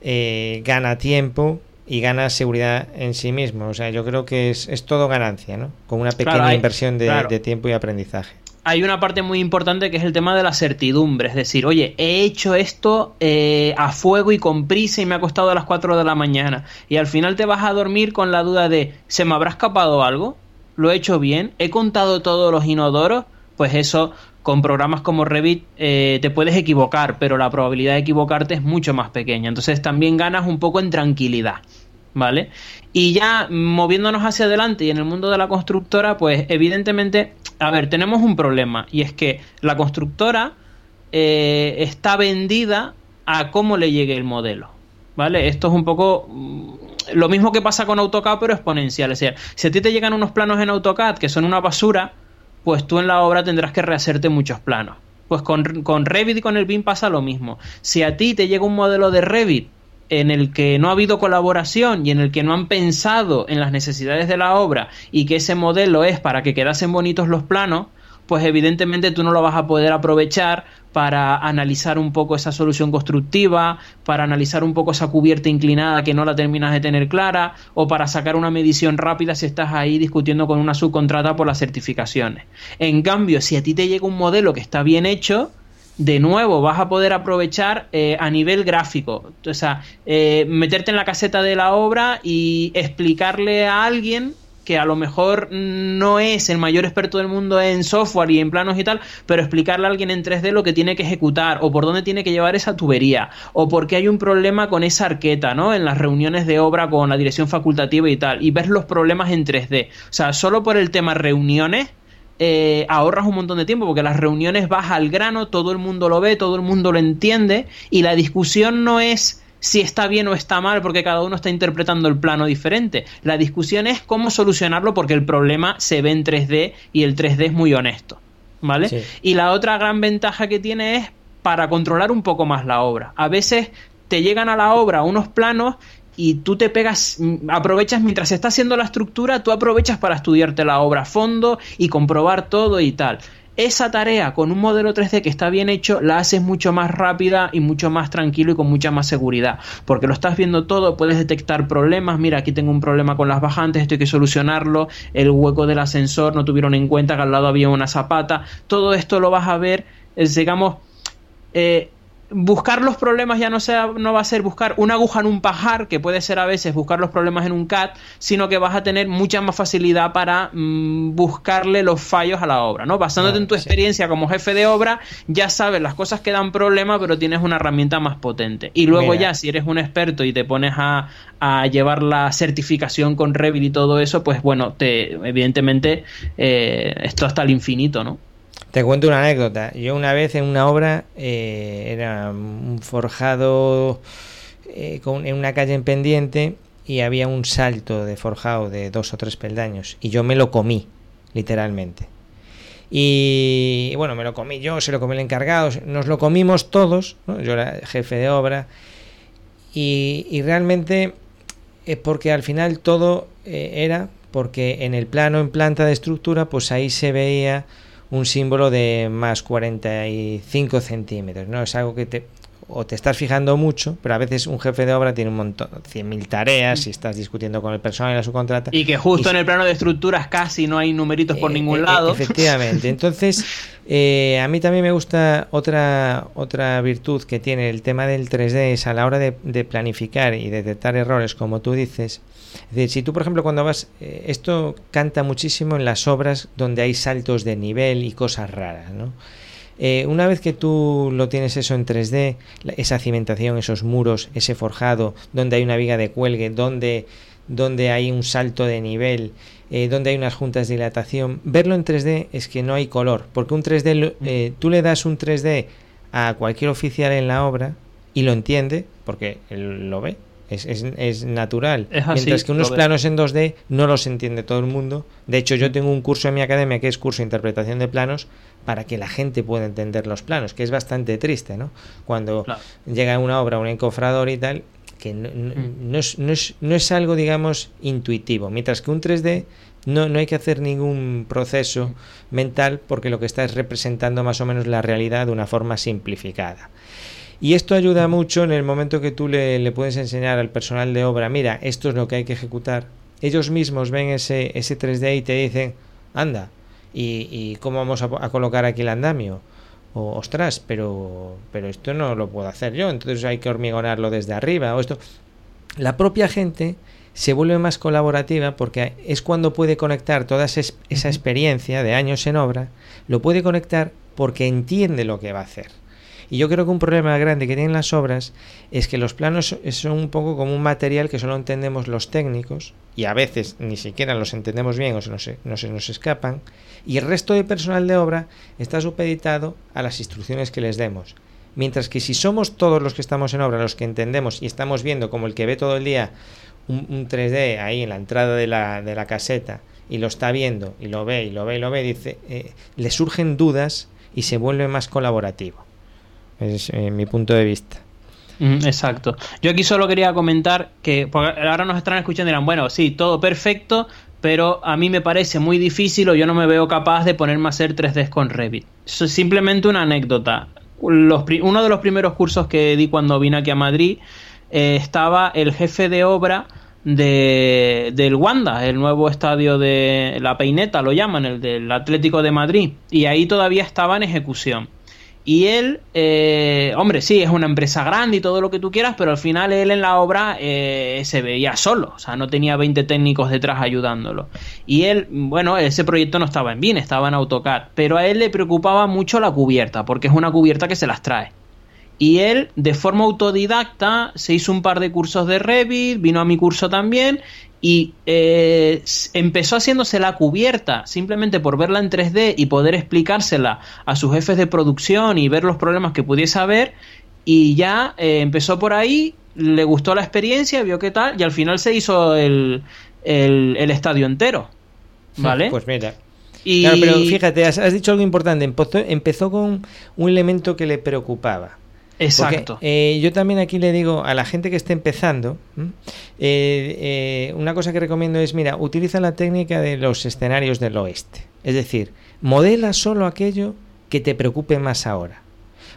gana tiempo y gana seguridad en sí mismo. O sea, yo creo que es, es todo ganancia, ¿no? Con una pequeña inversión de, tiempo y aprendizaje. Hay una parte muy importante que es el tema de la certidumbre, es decir, oye, he hecho esto eh, a fuego y con prisa y me ha costado a las 4 de la mañana y al final te vas a dormir con la duda de, ¿se me habrá escapado algo? ¿Lo he hecho bien? ¿He contado todos los inodoros? Pues eso con programas como Revit eh, te puedes equivocar, pero la probabilidad de equivocarte es mucho más pequeña. Entonces también ganas un poco en tranquilidad. ¿Vale? Y ya moviéndonos hacia adelante y en el mundo de la constructora, pues evidentemente, a ver, tenemos un problema y es que la constructora eh, está vendida a cómo le llegue el modelo. ¿Vale? Esto es un poco mm, lo mismo que pasa con AutoCAD, pero exponencial. Es decir, si a ti te llegan unos planos en AutoCAD que son una basura, pues tú en la obra tendrás que rehacerte muchos planos. Pues con, con Revit y con el BIM pasa lo mismo. Si a ti te llega un modelo de Revit en el que no ha habido colaboración y en el que no han pensado en las necesidades de la obra y que ese modelo es para que quedasen bonitos los planos, pues evidentemente tú no lo vas a poder aprovechar para analizar un poco esa solución constructiva, para analizar un poco esa cubierta inclinada que no la terminas de tener clara, o para sacar una medición rápida si estás ahí discutiendo con una subcontrata por las certificaciones. En cambio, si a ti te llega un modelo que está bien hecho, de nuevo vas a poder aprovechar eh, a nivel gráfico. O sea, eh, meterte en la caseta de la obra y explicarle a alguien que a lo mejor no es el mayor experto del mundo en software y en planos y tal, pero explicarle a alguien en 3D lo que tiene que ejecutar o por dónde tiene que llevar esa tubería o por qué hay un problema con esa arqueta, ¿no? En las reuniones de obra con la dirección facultativa y tal, y ver los problemas en 3D. O sea, solo por el tema reuniones eh, ahorras un montón de tiempo porque las reuniones vas al grano, todo el mundo lo ve, todo el mundo lo entiende y la discusión no es si está bien o está mal porque cada uno está interpretando el plano diferente. La discusión es cómo solucionarlo porque el problema se ve en 3D y el 3D es muy honesto. ¿Vale? Y la otra gran ventaja que tiene es para controlar un poco más la obra. A veces te llegan a la obra unos planos y tú te pegas, aprovechas mientras se está haciendo la estructura, tú aprovechas para estudiarte la obra a fondo y comprobar todo y tal. Esa tarea con un modelo 3D que está bien hecho la haces mucho más rápida y mucho más tranquilo y con mucha más seguridad, porque lo estás viendo todo, puedes detectar problemas, mira, aquí tengo un problema con las bajantes, esto hay que solucionarlo, el hueco del ascensor no tuvieron en cuenta que al lado había una zapata, todo esto lo vas a ver, digamos, eh, buscar los problemas ya no, sea, no va a ser buscar una aguja en un pajar, que puede ser a veces buscar los problemas en un CAD, sino que vas a tener mucha más facilidad para mm, buscarle los fallos a la obra, ¿no? Basándote en tu experiencia como jefe de obra, ya sabes las cosas que dan problema, pero tienes una herramienta más potente. Y luego ya, si eres un experto y te pones a, llevar la certificación con Revit y todo eso, pues bueno, te, evidentemente eh, esto hasta el infinito, ¿no? Te cuento una anécdota. Yo una vez en una obra eh, era un forjado eh, en una calle en pendiente y había un salto de forjado de dos o tres peldaños y yo me lo comí, literalmente. Y bueno, me lo comí yo, se lo comí el encargado, nos lo comimos todos, yo era jefe de obra y, realmente es porque al final todo eh, era porque en el plano, en planta de estructura, pues ahí se veía un símbolo de más 45 centímetros, ¿no? Es algo que te, o te estás fijando mucho, pero a veces un jefe de obra tiene un montón, 100.000 tareas y estás discutiendo con el personal y la subcontrata. Y que justo en el plano de estructuras casi no hay numeritos por eh, ningún eh, lado. Efectivamente. Entonces, eh, a mí también me gusta otra, otra virtud que tiene el tema del 3D, es a la hora de, de planificar y detectar errores, como tú dices, es decir, si tú, por ejemplo, cuando vas, eh, esto canta muchísimo en las obras donde hay saltos de nivel y cosas raras, ¿no? Eh, una vez que tú lo tienes eso en 3D, esa cimentación, esos muros, ese forjado, donde hay una viga de cuelgue, donde, donde hay un salto de nivel, eh, donde hay unas juntas de dilatación, verlo en 3D es que no hay color, porque un 3D, tú le das un 3D a cualquier oficial en la obra y lo entiende, porque él lo ve, es, es, natural. Mientras que unos planos en 2D no los entiende todo el mundo. De hecho, yo tengo un curso en mi academia que es curso de interpretación de planos para que la gente pueda entender los planos, que es bastante triste, ¿no? Cuando llega una obra, un encofrador y tal, que no, mm. es, no, es, no, es, algo, digamos, intuitivo. Mientras que un 3D no, no hay que hacer ningún proceso mm. mental porque lo que está es representando más o menos la realidad de una forma simplificada. Y esto ayuda mucho en el momento que tú le, puedes enseñar al personal de obra, mira, esto es lo que hay que ejecutar. Ellos mismos ven ese, ese 3D y te dicen, anda, ¿y, cómo vamos a, colocar aquí el andamio? O, ostras, pero, pero esto no lo puedo hacer yo, entonces hay que hormigonarlo desde arriba. O esto. La propia gente se vuelve más colaborativa porque es cuando puede conectar toda esa experiencia de años en obra, lo puede conectar porque entiende lo que va a hacer. Y yo creo que un problema grande que tienen las obras es que los planos son un poco como un material que solo entendemos los técnicos y a veces ni siquiera los entendemos bien o se nos, escapan y el resto de personal de obra está supeditado a las instrucciones que les demos. Mientras que si somos todos los que estamos en obra los que entendemos y estamos viendo como el que ve todo el día un, 3D ahí en la entrada de la, de la, caseta y lo está viendo y lo ve y lo ve y lo ve, dice, eh, le surgen dudas y se vuelve más colaborativo. Es eh, mi punto de vista. Exacto. Yo aquí solo quería comentar que ahora nos están escuchando y dirán, bueno, sí, todo perfecto, pero a mí me parece muy difícil o yo no me veo capaz de ponerme a hacer 3D con Revit. Es simplemente una anécdota. uno de los primeros cursos que di cuando vine aquí a Madrid eh, estaba el jefe de obra de, del Wanda, el nuevo estadio de la Peineta, lo llaman, el del Atlético de Madrid, y ahí todavía estaba en ejecución. Y él, eh, hombre, sí, es una empresa grande y todo lo que tú quieras, pero al final él en la obra eh, se veía solo, o sea, no tenía 20 técnicos detrás ayudándolo. Y él, bueno, ese proyecto no estaba en bien, estaba en AutoCAD, pero a él le preocupaba mucho la cubierta, porque es una cubierta que se las trae. Y él, de forma autodidacta, se hizo un par de cursos de Revit, vino a mi curso también y eh, empezó haciéndose la cubierta simplemente por verla en 3D y poder explicársela a sus jefes de producción y ver los problemas que pudiese haber y ya eh, empezó por ahí, le gustó la experiencia, vio qué tal y al final se hizo el, el, estadio entero. ¿Vale? Pues mira. Y... pero fíjate, has, dicho algo importante. Empezó, empezó con un elemento que le preocupaba Exacto. Eh, yo también aquí le digo a la gente que esté empezando, eh, eh, una cosa que recomiendo es, mira, utiliza la técnica de los escenarios del oeste. Es decir, modela solo aquello que te preocupe más ahora.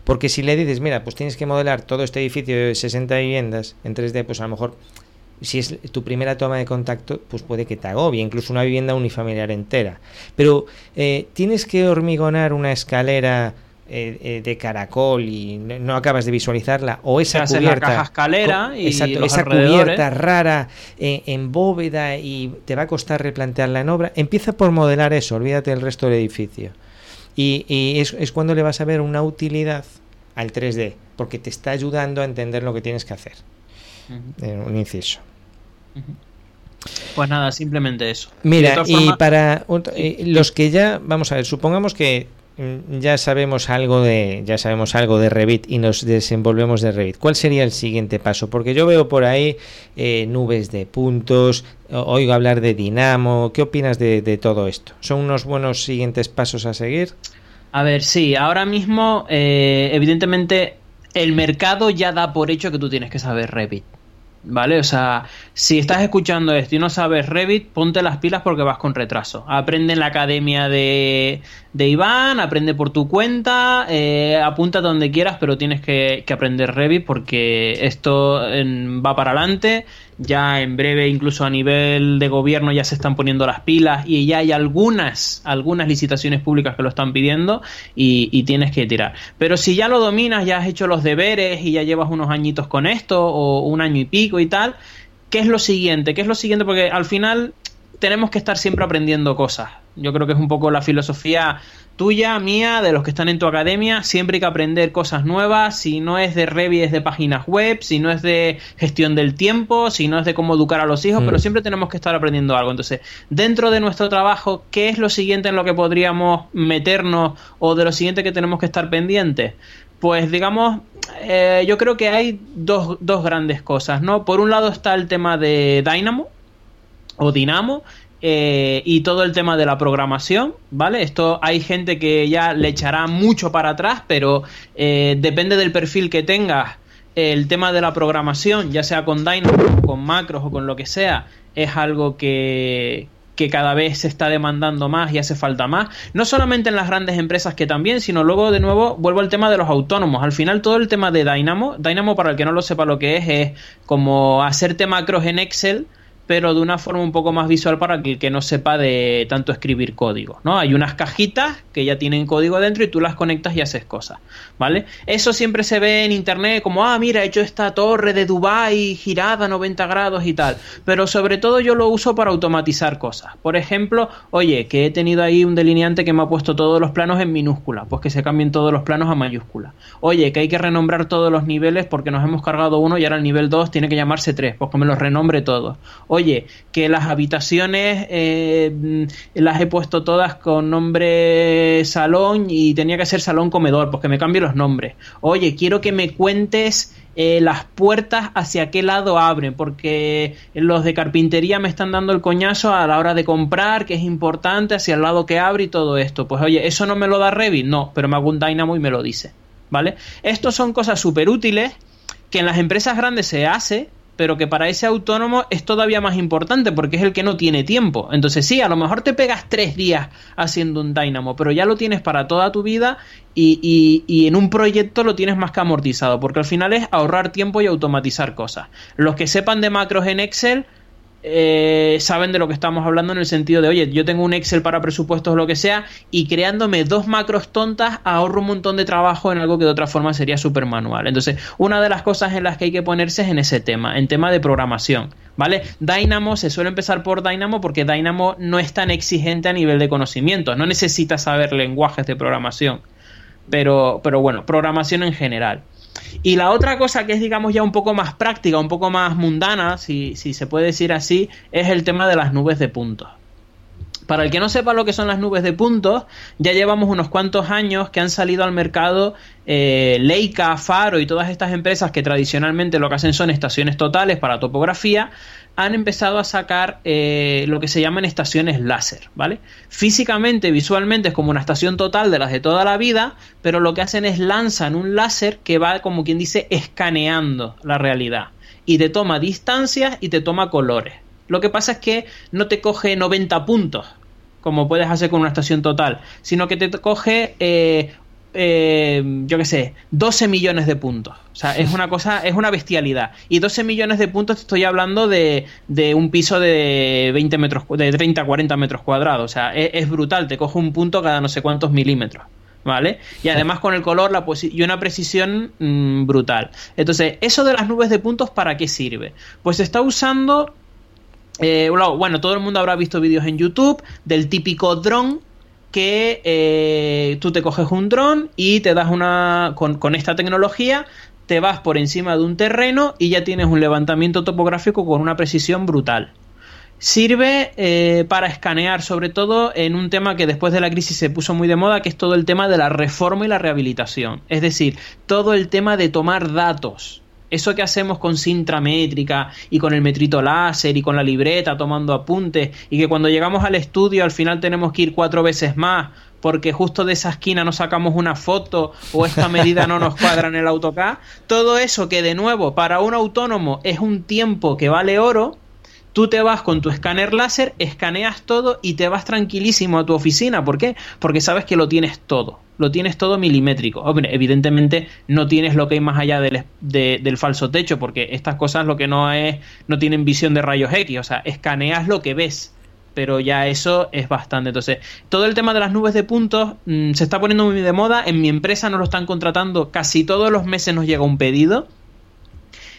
Porque si le dices, mira, pues tienes que modelar todo este edificio de 60 viviendas en 3D, pues a lo mejor si es tu primera toma de contacto, pues puede que te agobie, incluso una vivienda unifamiliar entera. Pero tienes que hormigonar una escalera eh, eh, de caracol y no, acabas de visualizarla, o esa cubierta, escalera y esa cubierta rara eh, en bóveda y te va a costar replantearla en obra, empieza por modelar eso, olvídate del resto del edificio. Y, es, cuando le vas a ver una utilidad al 3D, porque te está ayudando a entender lo que tienes que hacer. un inciso. Pues nada, simplemente eso. Mira, y para los que ya, vamos a ver, supongamos que ya sabemos algo de ya sabemos algo de Revit y nos desenvolvemos de Revit. ¿Cuál sería el siguiente paso? Porque yo veo por ahí eh, nubes de puntos, oigo hablar de Dinamo. ¿Qué opinas de, todo esto? ¿Son unos buenos siguientes pasos a seguir? A ver, sí, ahora mismo, eh, evidentemente, el mercado ya da por hecho que tú tienes que saber Revit. ¿Vale? O sea, si estás escuchando esto y no sabes Revit, ponte las pilas porque vas con retraso. Aprende en la academia de, de Iván, aprende por tu cuenta, eh, apunta donde quieras, pero tienes que, aprender Revit porque esto va para adelante. Ya en breve, incluso a nivel de gobierno, ya se están poniendo las pilas y ya hay algunas, algunas licitaciones públicas que lo están pidiendo y, y tienes que tirar. Pero si ya lo dominas, ya has hecho los deberes y ya llevas unos añitos con esto o un año y pico y tal, ¿qué es lo siguiente? ¿Qué es lo siguiente? Porque al final tenemos que estar siempre aprendiendo cosas. Yo creo que es un poco la filosofía tuya, mía, de los que están en tu academia. Siempre hay que aprender cosas nuevas. Si no es de Revit, es de páginas web. Si no es de gestión del tiempo. Si no es de cómo educar a los hijos. Pero mm. siempre tenemos que estar aprendiendo algo. Entonces, dentro de nuestro trabajo, ¿qué es lo siguiente en lo que podríamos meternos o de lo siguiente que tenemos que estar pendientes? Pues digamos, eh, yo creo que hay dos, dos grandes cosas, ¿no? Por un lado está el tema de Dynamo, o Dinamo eh, y todo el tema de la programación, ¿vale? Esto hay gente que ya le echará mucho para atrás, pero eh, depende del perfil que tengas. El tema de la programación, ya sea con Dynamo, con macros o con lo que sea, es algo que, que cada vez se está demandando más y hace falta más. No solamente en las grandes empresas que también, sino luego de nuevo vuelvo al tema de los autónomos. Al final todo el tema de Dynamo, Dynamo para el que no lo sepa lo que es, es como hacerte macros en Excel pero de una forma un poco más visual para el que no sepa de tanto escribir código, ¿no? Hay unas cajitas que ya tienen código dentro y tú las conectas y haces cosas, ¿vale? Eso siempre se ve en internet como, ah, mira, he hecho esta torre de Dubai girada a 90 grados y tal, pero sobre todo yo lo uso para automatizar cosas. Por ejemplo, oye, que he tenido ahí un delineante que me ha puesto todos los planos en minúscula, pues que se cambien todos los planos a mayúscula. Oye, que hay que renombrar todos los niveles porque nos hemos cargado uno y ahora el nivel 2 tiene que llamarse 3, pues que me los renombre todos que las habitaciones eh, las he puesto todas con nombre salón y tenía que ser salón comedor, pues que me cambie los nombres. Oye, quiero que me cuentes eh, las puertas hacia qué lado abren, porque los de carpintería me están dando el coñazo a la hora de comprar, que es importante, hacia el lado que abre y todo esto. Pues oye, ¿eso no me lo da Revit? No, pero me hago un Dynamo y me lo dice. ¿Vale? Estos son cosas súper útiles que en las empresas grandes se hace, pero que para ese autónomo es todavía más importante porque es el que no tiene tiempo. Entonces sí, a lo mejor te pegas tres días haciendo un Dynamo, pero ya lo tienes para toda tu vida y, y, y, en un proyecto lo tienes más que amortizado, porque al final es ahorrar tiempo y automatizar cosas. Los que sepan de macros en Excel eh, saben de lo que estamos hablando en el sentido de, oye, yo tengo un Excel para presupuestos o lo que sea, y creándome dos macros tontas ahorro un montón de trabajo en algo que de otra forma sería súper manual. Entonces, una de las cosas en las que hay que ponerse es en ese tema, en tema de programación. ¿Vale? Dynamo se suele empezar por Dynamo porque Dynamo no es tan exigente a nivel de conocimiento, no necesita saber lenguajes de programación. Pero, pero bueno, programación en general. Y la otra cosa que es, digamos, ya un poco más práctica, un poco más mundana, si, se puede decir así, es el tema de las nubes de puntos. Para el que no sepa lo que son las nubes de puntos, ya llevamos unos cuantos años que han salido al mercado eh, Leica, Faro y todas estas empresas que tradicionalmente lo que hacen son estaciones totales para topografía, han empezado a sacar eh, lo que se llaman estaciones láser, ¿vale? Físicamente, visualmente es como una estación total de las de toda la vida, pero lo que hacen es lanzan un láser que va, como quien dice, escaneando la realidad y te toma distancias y te toma colores. Lo que pasa es que no te coge 90 puntos, como puedes hacer con una estación total, sino que te coge, eh, eh, yo qué sé, 12 millones de puntos. O sea, es una cosa, es una bestialidad. Y 12 millones de puntos, te estoy hablando de, de un piso de 20 metros, de 30 a 40 metros cuadrados. O sea, es, brutal, te coge un punto cada no sé cuántos milímetros. ¿vale? Y además con el color la y una precisión mm, brutal. Entonces, eso de las nubes de puntos, ¿para qué sirve? Pues se está usando eh, bueno, todo el mundo habrá visto vídeos en YouTube del típico dron que eh, tú te coges un dron y te das una. Con, esta tecnología, te vas por encima de un terreno y ya tienes un levantamiento topográfico con una precisión brutal. Sirve eh, para escanear, sobre todo en un tema que después de la crisis se puso muy de moda, que es todo el tema de la reforma y la rehabilitación. Es decir, todo el tema de tomar datos eso que hacemos con cinta métrica y con el metrito láser y con la libreta tomando apuntes y que cuando llegamos al estudio al final tenemos que ir cuatro veces más porque justo de esa esquina nos sacamos una foto o esta medida no nos cuadra en el AutoCAD, todo eso que de nuevo para un autónomo es un tiempo que vale oro, Tú te vas con tu escáner láser, escaneas todo y te vas tranquilísimo a tu oficina. ¿Por qué? Porque sabes que lo tienes todo. Lo tienes todo milimétrico. evidentemente no tienes lo que hay más allá del, del, falso techo, porque estas cosas lo que no es, no tienen visión de rayos X. O sea, escaneas lo que ves pero ya eso es bastante. Entonces, todo el tema de las nubes de puntos mm, se está poniendo muy de moda. En mi empresa nos lo están contratando casi todos los meses nos llega un pedido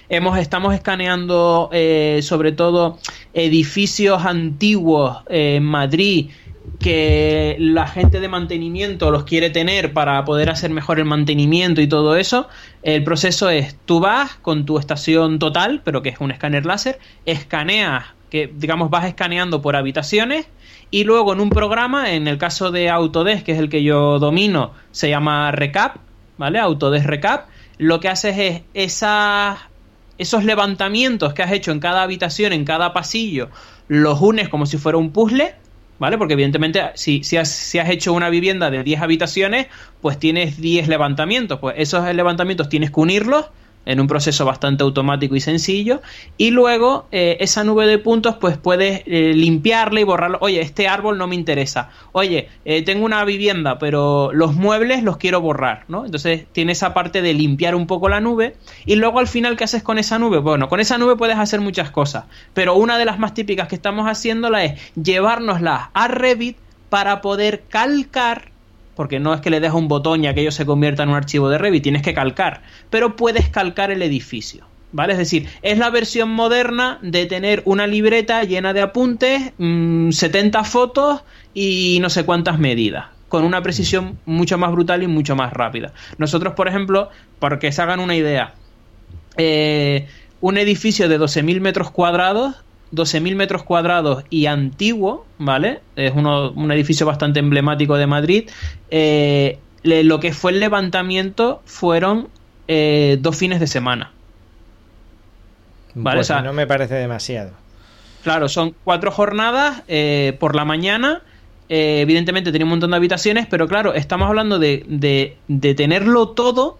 Estamos escaneando eh, sobre todo edificios antiguos en Madrid que la gente de mantenimiento los quiere tener para poder hacer mejor el mantenimiento y todo eso. El proceso es, tú vas con tu estación total, pero que es un escáner láser, escaneas, que digamos vas escaneando por habitaciones y luego en un programa, en el caso de Autodesk, que es el que yo domino, se llama Recap, ¿vale? Autodesk Recap, lo que haces es esas esos levantamientos que has hecho en cada habitación, en cada pasillo, los unes como si fuera un puzzle, ¿vale? Porque evidentemente si, si, has, si has hecho una vivienda de 10 habitaciones, pues tienes 10 levantamientos, pues esos levantamientos tienes que unirlos en un proceso bastante automático y sencillo. Y luego eh, esa nube de puntos, pues puedes eh, limpiarla y borrarlo. Oye, este árbol no me interesa. Oye, eh, tengo una vivienda, pero los muebles los quiero borrar, ¿no? Entonces tiene esa parte de limpiar un poco la nube. Y luego al final, ¿qué haces con esa nube? Bueno, con esa nube puedes hacer muchas cosas. Pero una de las más típicas que estamos haciéndola es llevárnosla a Revit para poder calcar porque no es que le dejes un botón y aquello se convierta en un archivo de Revit, tienes que calcar, pero puedes calcar el edificio. ¿Vale? Es decir, es la versión moderna de tener una libreta llena de apuntes, 70 mm, fotos y no sé cuántas medidas, con una precisión mucho más brutal y mucho más rápida. Nosotros, por ejemplo, para que se hagan una idea, eh, un edificio de 12.000 metros cuadrados 12.000 metros cuadrados y antiguo, ¿vale? Es un edificio bastante emblemático de Madrid. Eh, lo que fue el levantamiento fueron eh, dos fines de semana. ¿Vale? Pues no me parece demasiado. Claro, son cuatro jornadas eh, por la mañana. evidentemente tenía un montón de habitaciones, pero claro, estamos hablando de, de, de tenerlo todo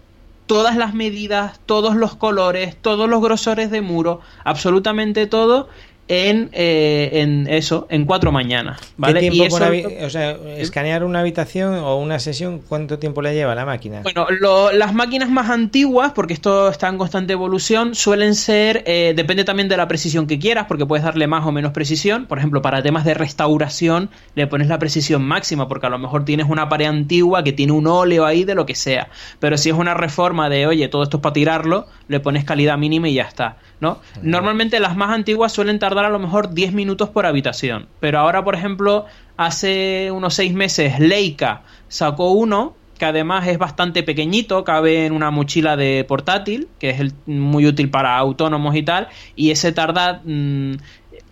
todas las medidas, todos los colores, todos los grosores de muro, absolutamente todo, en, eh, en eso, en cuatro mañanas. ¿vale? y eso, o sea, escanear una habitación o una sesión, ¿cuánto tiempo le lleva a la máquina? Bueno, las máquinas más antiguas, porque esto está en constante evolución, suelen ser, eh, depende también de la precisión que quieras, porque puedes darle más o menos precisión. Por ejemplo, para temas de restauración, le pones la precisión máxima, porque a lo mejor tienes una pared antigua que tiene un óleo ahí de lo que sea. Pero si es una reforma de, oye, todo esto es para tirarlo, le pones calidad mínima y ya está. ¿No? Normalmente las más antiguas suelen tardar a lo mejor 10 minutos por habitación, pero ahora, por ejemplo, hace unos 6 meses Leica sacó uno que además es bastante pequeñito, cabe en una mochila de portátil, que es muy útil para autónomos y tal, y ese tarda... Mm,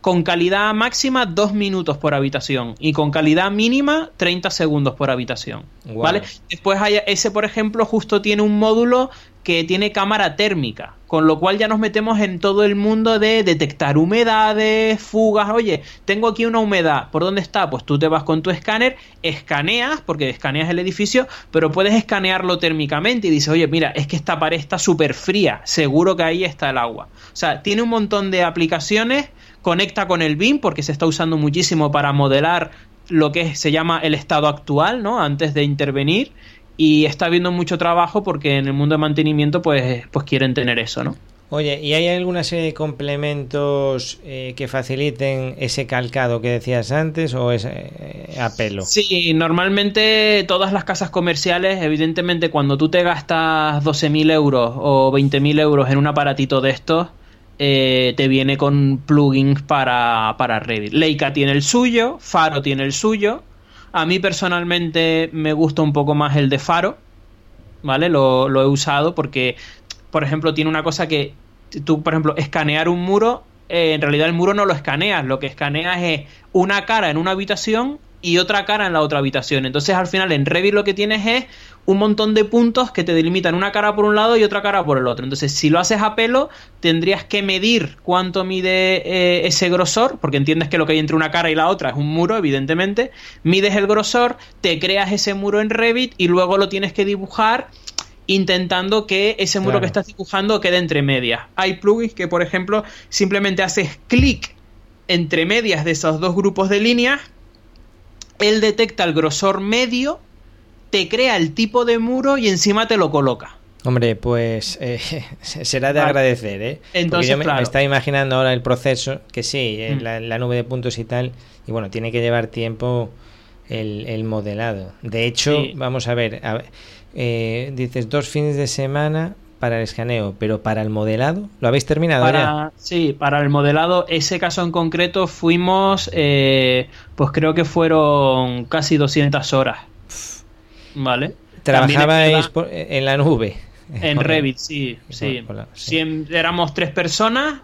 con calidad máxima 2 minutos por habitación y con calidad mínima 30 segundos por habitación. ¿Vale? Después hay, ese, por ejemplo, justo tiene un módulo que tiene cámara térmica, con lo cual ya nos metemos en todo el mundo de detectar humedades, fugas. Oye, tengo aquí una humedad, ¿por dónde está? Pues tú te vas con tu escáner, escaneas, porque escaneas el edificio, pero puedes escanearlo térmicamente y dices, oye, mira, es que esta pared está súper fría, seguro que ahí está el agua. O sea, tiene un montón de aplicaciones, conecta con el BIM, porque se está usando muchísimo para modelar lo que se llama el estado actual, ¿no? Antes de intervenir y está habiendo mucho trabajo porque en el mundo de mantenimiento pues, pues quieren tener eso, ¿no? Oye, ¿y hay alguna serie de complementos eh, que faciliten ese calcado que decías antes o es eh, a pelo? Sí, normalmente todas las casas comerciales, evidentemente cuando tú te gastas 12.000 euros o 20.000 euros en un aparatito de estos, eh, te viene con plugins para, para Revit. Leica tiene el suyo, Faro tiene el suyo, a mí personalmente me gusta un poco más el de Faro, ¿vale? Lo, he usado porque, por ejemplo, tiene una cosa que tú, por ejemplo, escanear un muro, eh, en realidad el muro no lo escaneas, lo que escaneas es una cara en una habitación y otra cara en la otra habitación. Entonces al final en Revit lo que tienes es un montón de puntos que te delimitan una cara por un lado y otra cara por el otro. Entonces si lo haces a pelo tendrías que medir cuánto mide eh, ese grosor, porque entiendes que lo que hay entre una cara y la otra es un muro, evidentemente. Mides el grosor, te creas ese muro en Revit y luego lo tienes que dibujar intentando que ese muro que estás dibujando quede entre medias. Hay plugins que, por ejemplo, simplemente haces clic entre medias de esos dos grupos de líneas él detecta el grosor medio, te crea el tipo de muro y encima te lo coloca. Hombre, pues eh, será de agradecer, ¿eh? Entonces, yo me, me, estaba imaginando ahora el proceso, que sí, mm. la, nube de puntos y tal, y bueno, tiene que llevar tiempo el, modelado. De hecho, vamos a ver, eh, dices dos fines de semana, para el escaneo, pero para el modelado, ¿lo habéis terminado ya? Sí, para el modelado, ese caso en concreto fuimos, eh, pues creo que fueron casi 200 horas. ¿Vale? ¿Trabajabais en la nube? En Revit, sí, sí. éramos tres personas,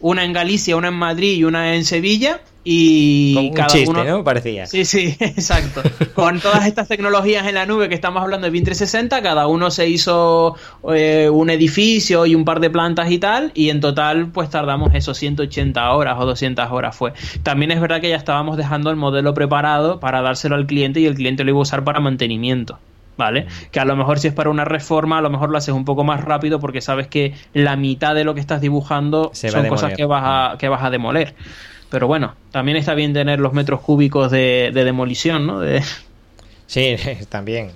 una en Galicia, una en Madrid y una en Sevilla. Y cada chiste, uno... ¿no? Parecía. Sí, sí, exacto. Con todas estas tecnologías en la nube que estamos hablando de BIM 360, cada uno se hizo eh, un edificio y un par de plantas y tal, y en total pues tardamos esos 180 horas o 200 horas fue. También es verdad que ya estábamos dejando el modelo preparado para dárselo al cliente y el cliente lo iba a usar para mantenimiento. ¿vale? Que a lo mejor si es para una reforma, a lo mejor lo haces un poco más rápido porque sabes que la mitad de lo que estás dibujando son cosas que vas, a, que vas a demoler. Pero bueno, también está bien tener los metros cúbicos de, demolición, ¿no? De... Sí, también.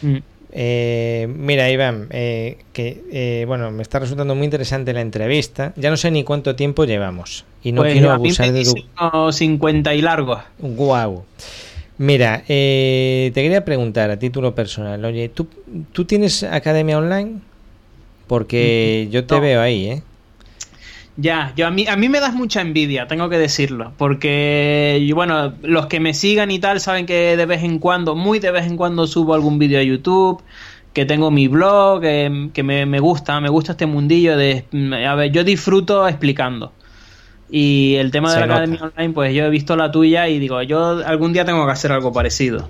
Mm. Eh, mira, Iván, eh, que eh, bueno, me está resultando muy interesante la entrevista. Ya no sé ni cuánto tiempo llevamos. Y no pues quiero abusar de tu. 50 y largos. Guau. Mira, eh, te quería preguntar a título personal, oye, ¿tú, ¿tú tienes academia online? Porque mm, yo te veo ahí, ¿eh? Ya, yo a mí, a mí me das mucha envidia, tengo que decirlo, porque bueno, los que me sigan y tal saben que de vez en cuando, muy de vez en cuando subo algún vídeo a YouTube, que tengo mi blog, que, me, me, gusta, me gusta este mundillo de, a ver, yo disfruto explicando. Y el tema de la academia online, pues yo he visto la tuya y digo, yo algún día tengo que hacer algo parecido.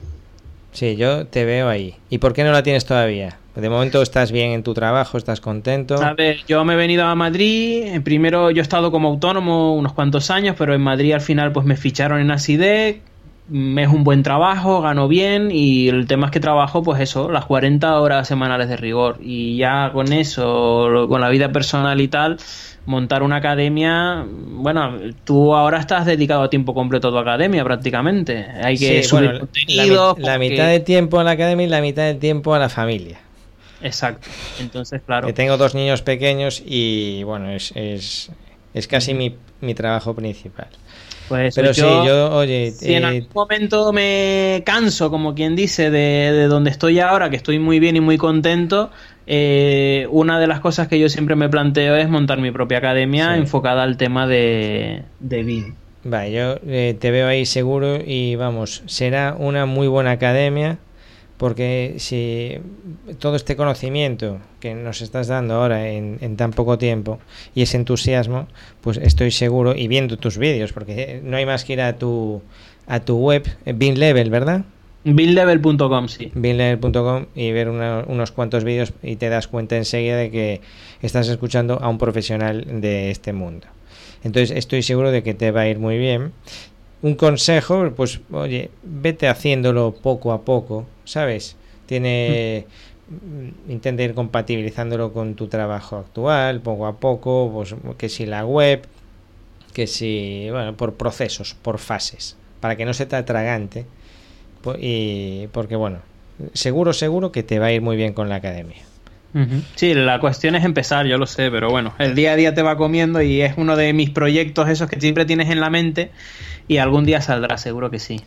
Sí, yo te veo ahí. ¿Y por qué no la tienes todavía? De momento estás bien en tu trabajo, estás contento. A ver, yo me he venido a Madrid. Primero yo he estado como autónomo unos cuantos años, pero en Madrid al final pues me ficharon en ASIDEC. Es un buen trabajo, gano bien y el tema es que trabajo pues eso, las 40 horas semanales de rigor. Y ya con eso, con la vida personal y tal, montar una academia, bueno, tú ahora estás dedicado a tiempo completo a tu academia prácticamente. Hay que subir contenido. La, mitad de tiempo a la academia y la mitad de tiempo a la familia. Exacto. Entonces, claro. Que tengo dos niños pequeños y bueno, es, es, es casi mi, mi trabajo principal. Pues Pero sí, yo, oye. Si en eh, algún momento me canso, como quien dice, de, de, donde estoy ahora, que estoy muy bien y muy contento, eh, una de las cosas que yo siempre me planteo es montar mi propia academia enfocada al tema de, de BIM. Vale, yo eh, te veo ahí seguro y vamos, será una muy buena academia porque si todo este conocimiento que nos estás dando ahora en, tan poco tiempo y ese entusiasmo, pues estoy seguro, y viendo tus vídeos, porque no hay más que ir a tu, a tu web, BinLevel, ¿verdad? Binlevel.com, sí. Binlevel.com y ver unos cuantos vídeos y te das cuenta enseguida de que estás escuchando a un profesional de este mundo. Entonces estoy seguro de que te va a ir muy bien un consejo, pues oye, vete haciéndolo poco a poco, ¿sabes? Tiene mm, intenta ir compatibilizándolo con tu trabajo actual, poco a poco, pues que si la web, que si, bueno, por procesos, por fases, para que no se te atragante y porque bueno, seguro seguro que te va a ir muy bien con la academia. Sí, la cuestión es empezar, yo lo sé, pero bueno, el día a día te va comiendo y es uno de mis proyectos esos que siempre tienes en la mente y algún día saldrá, seguro que sí.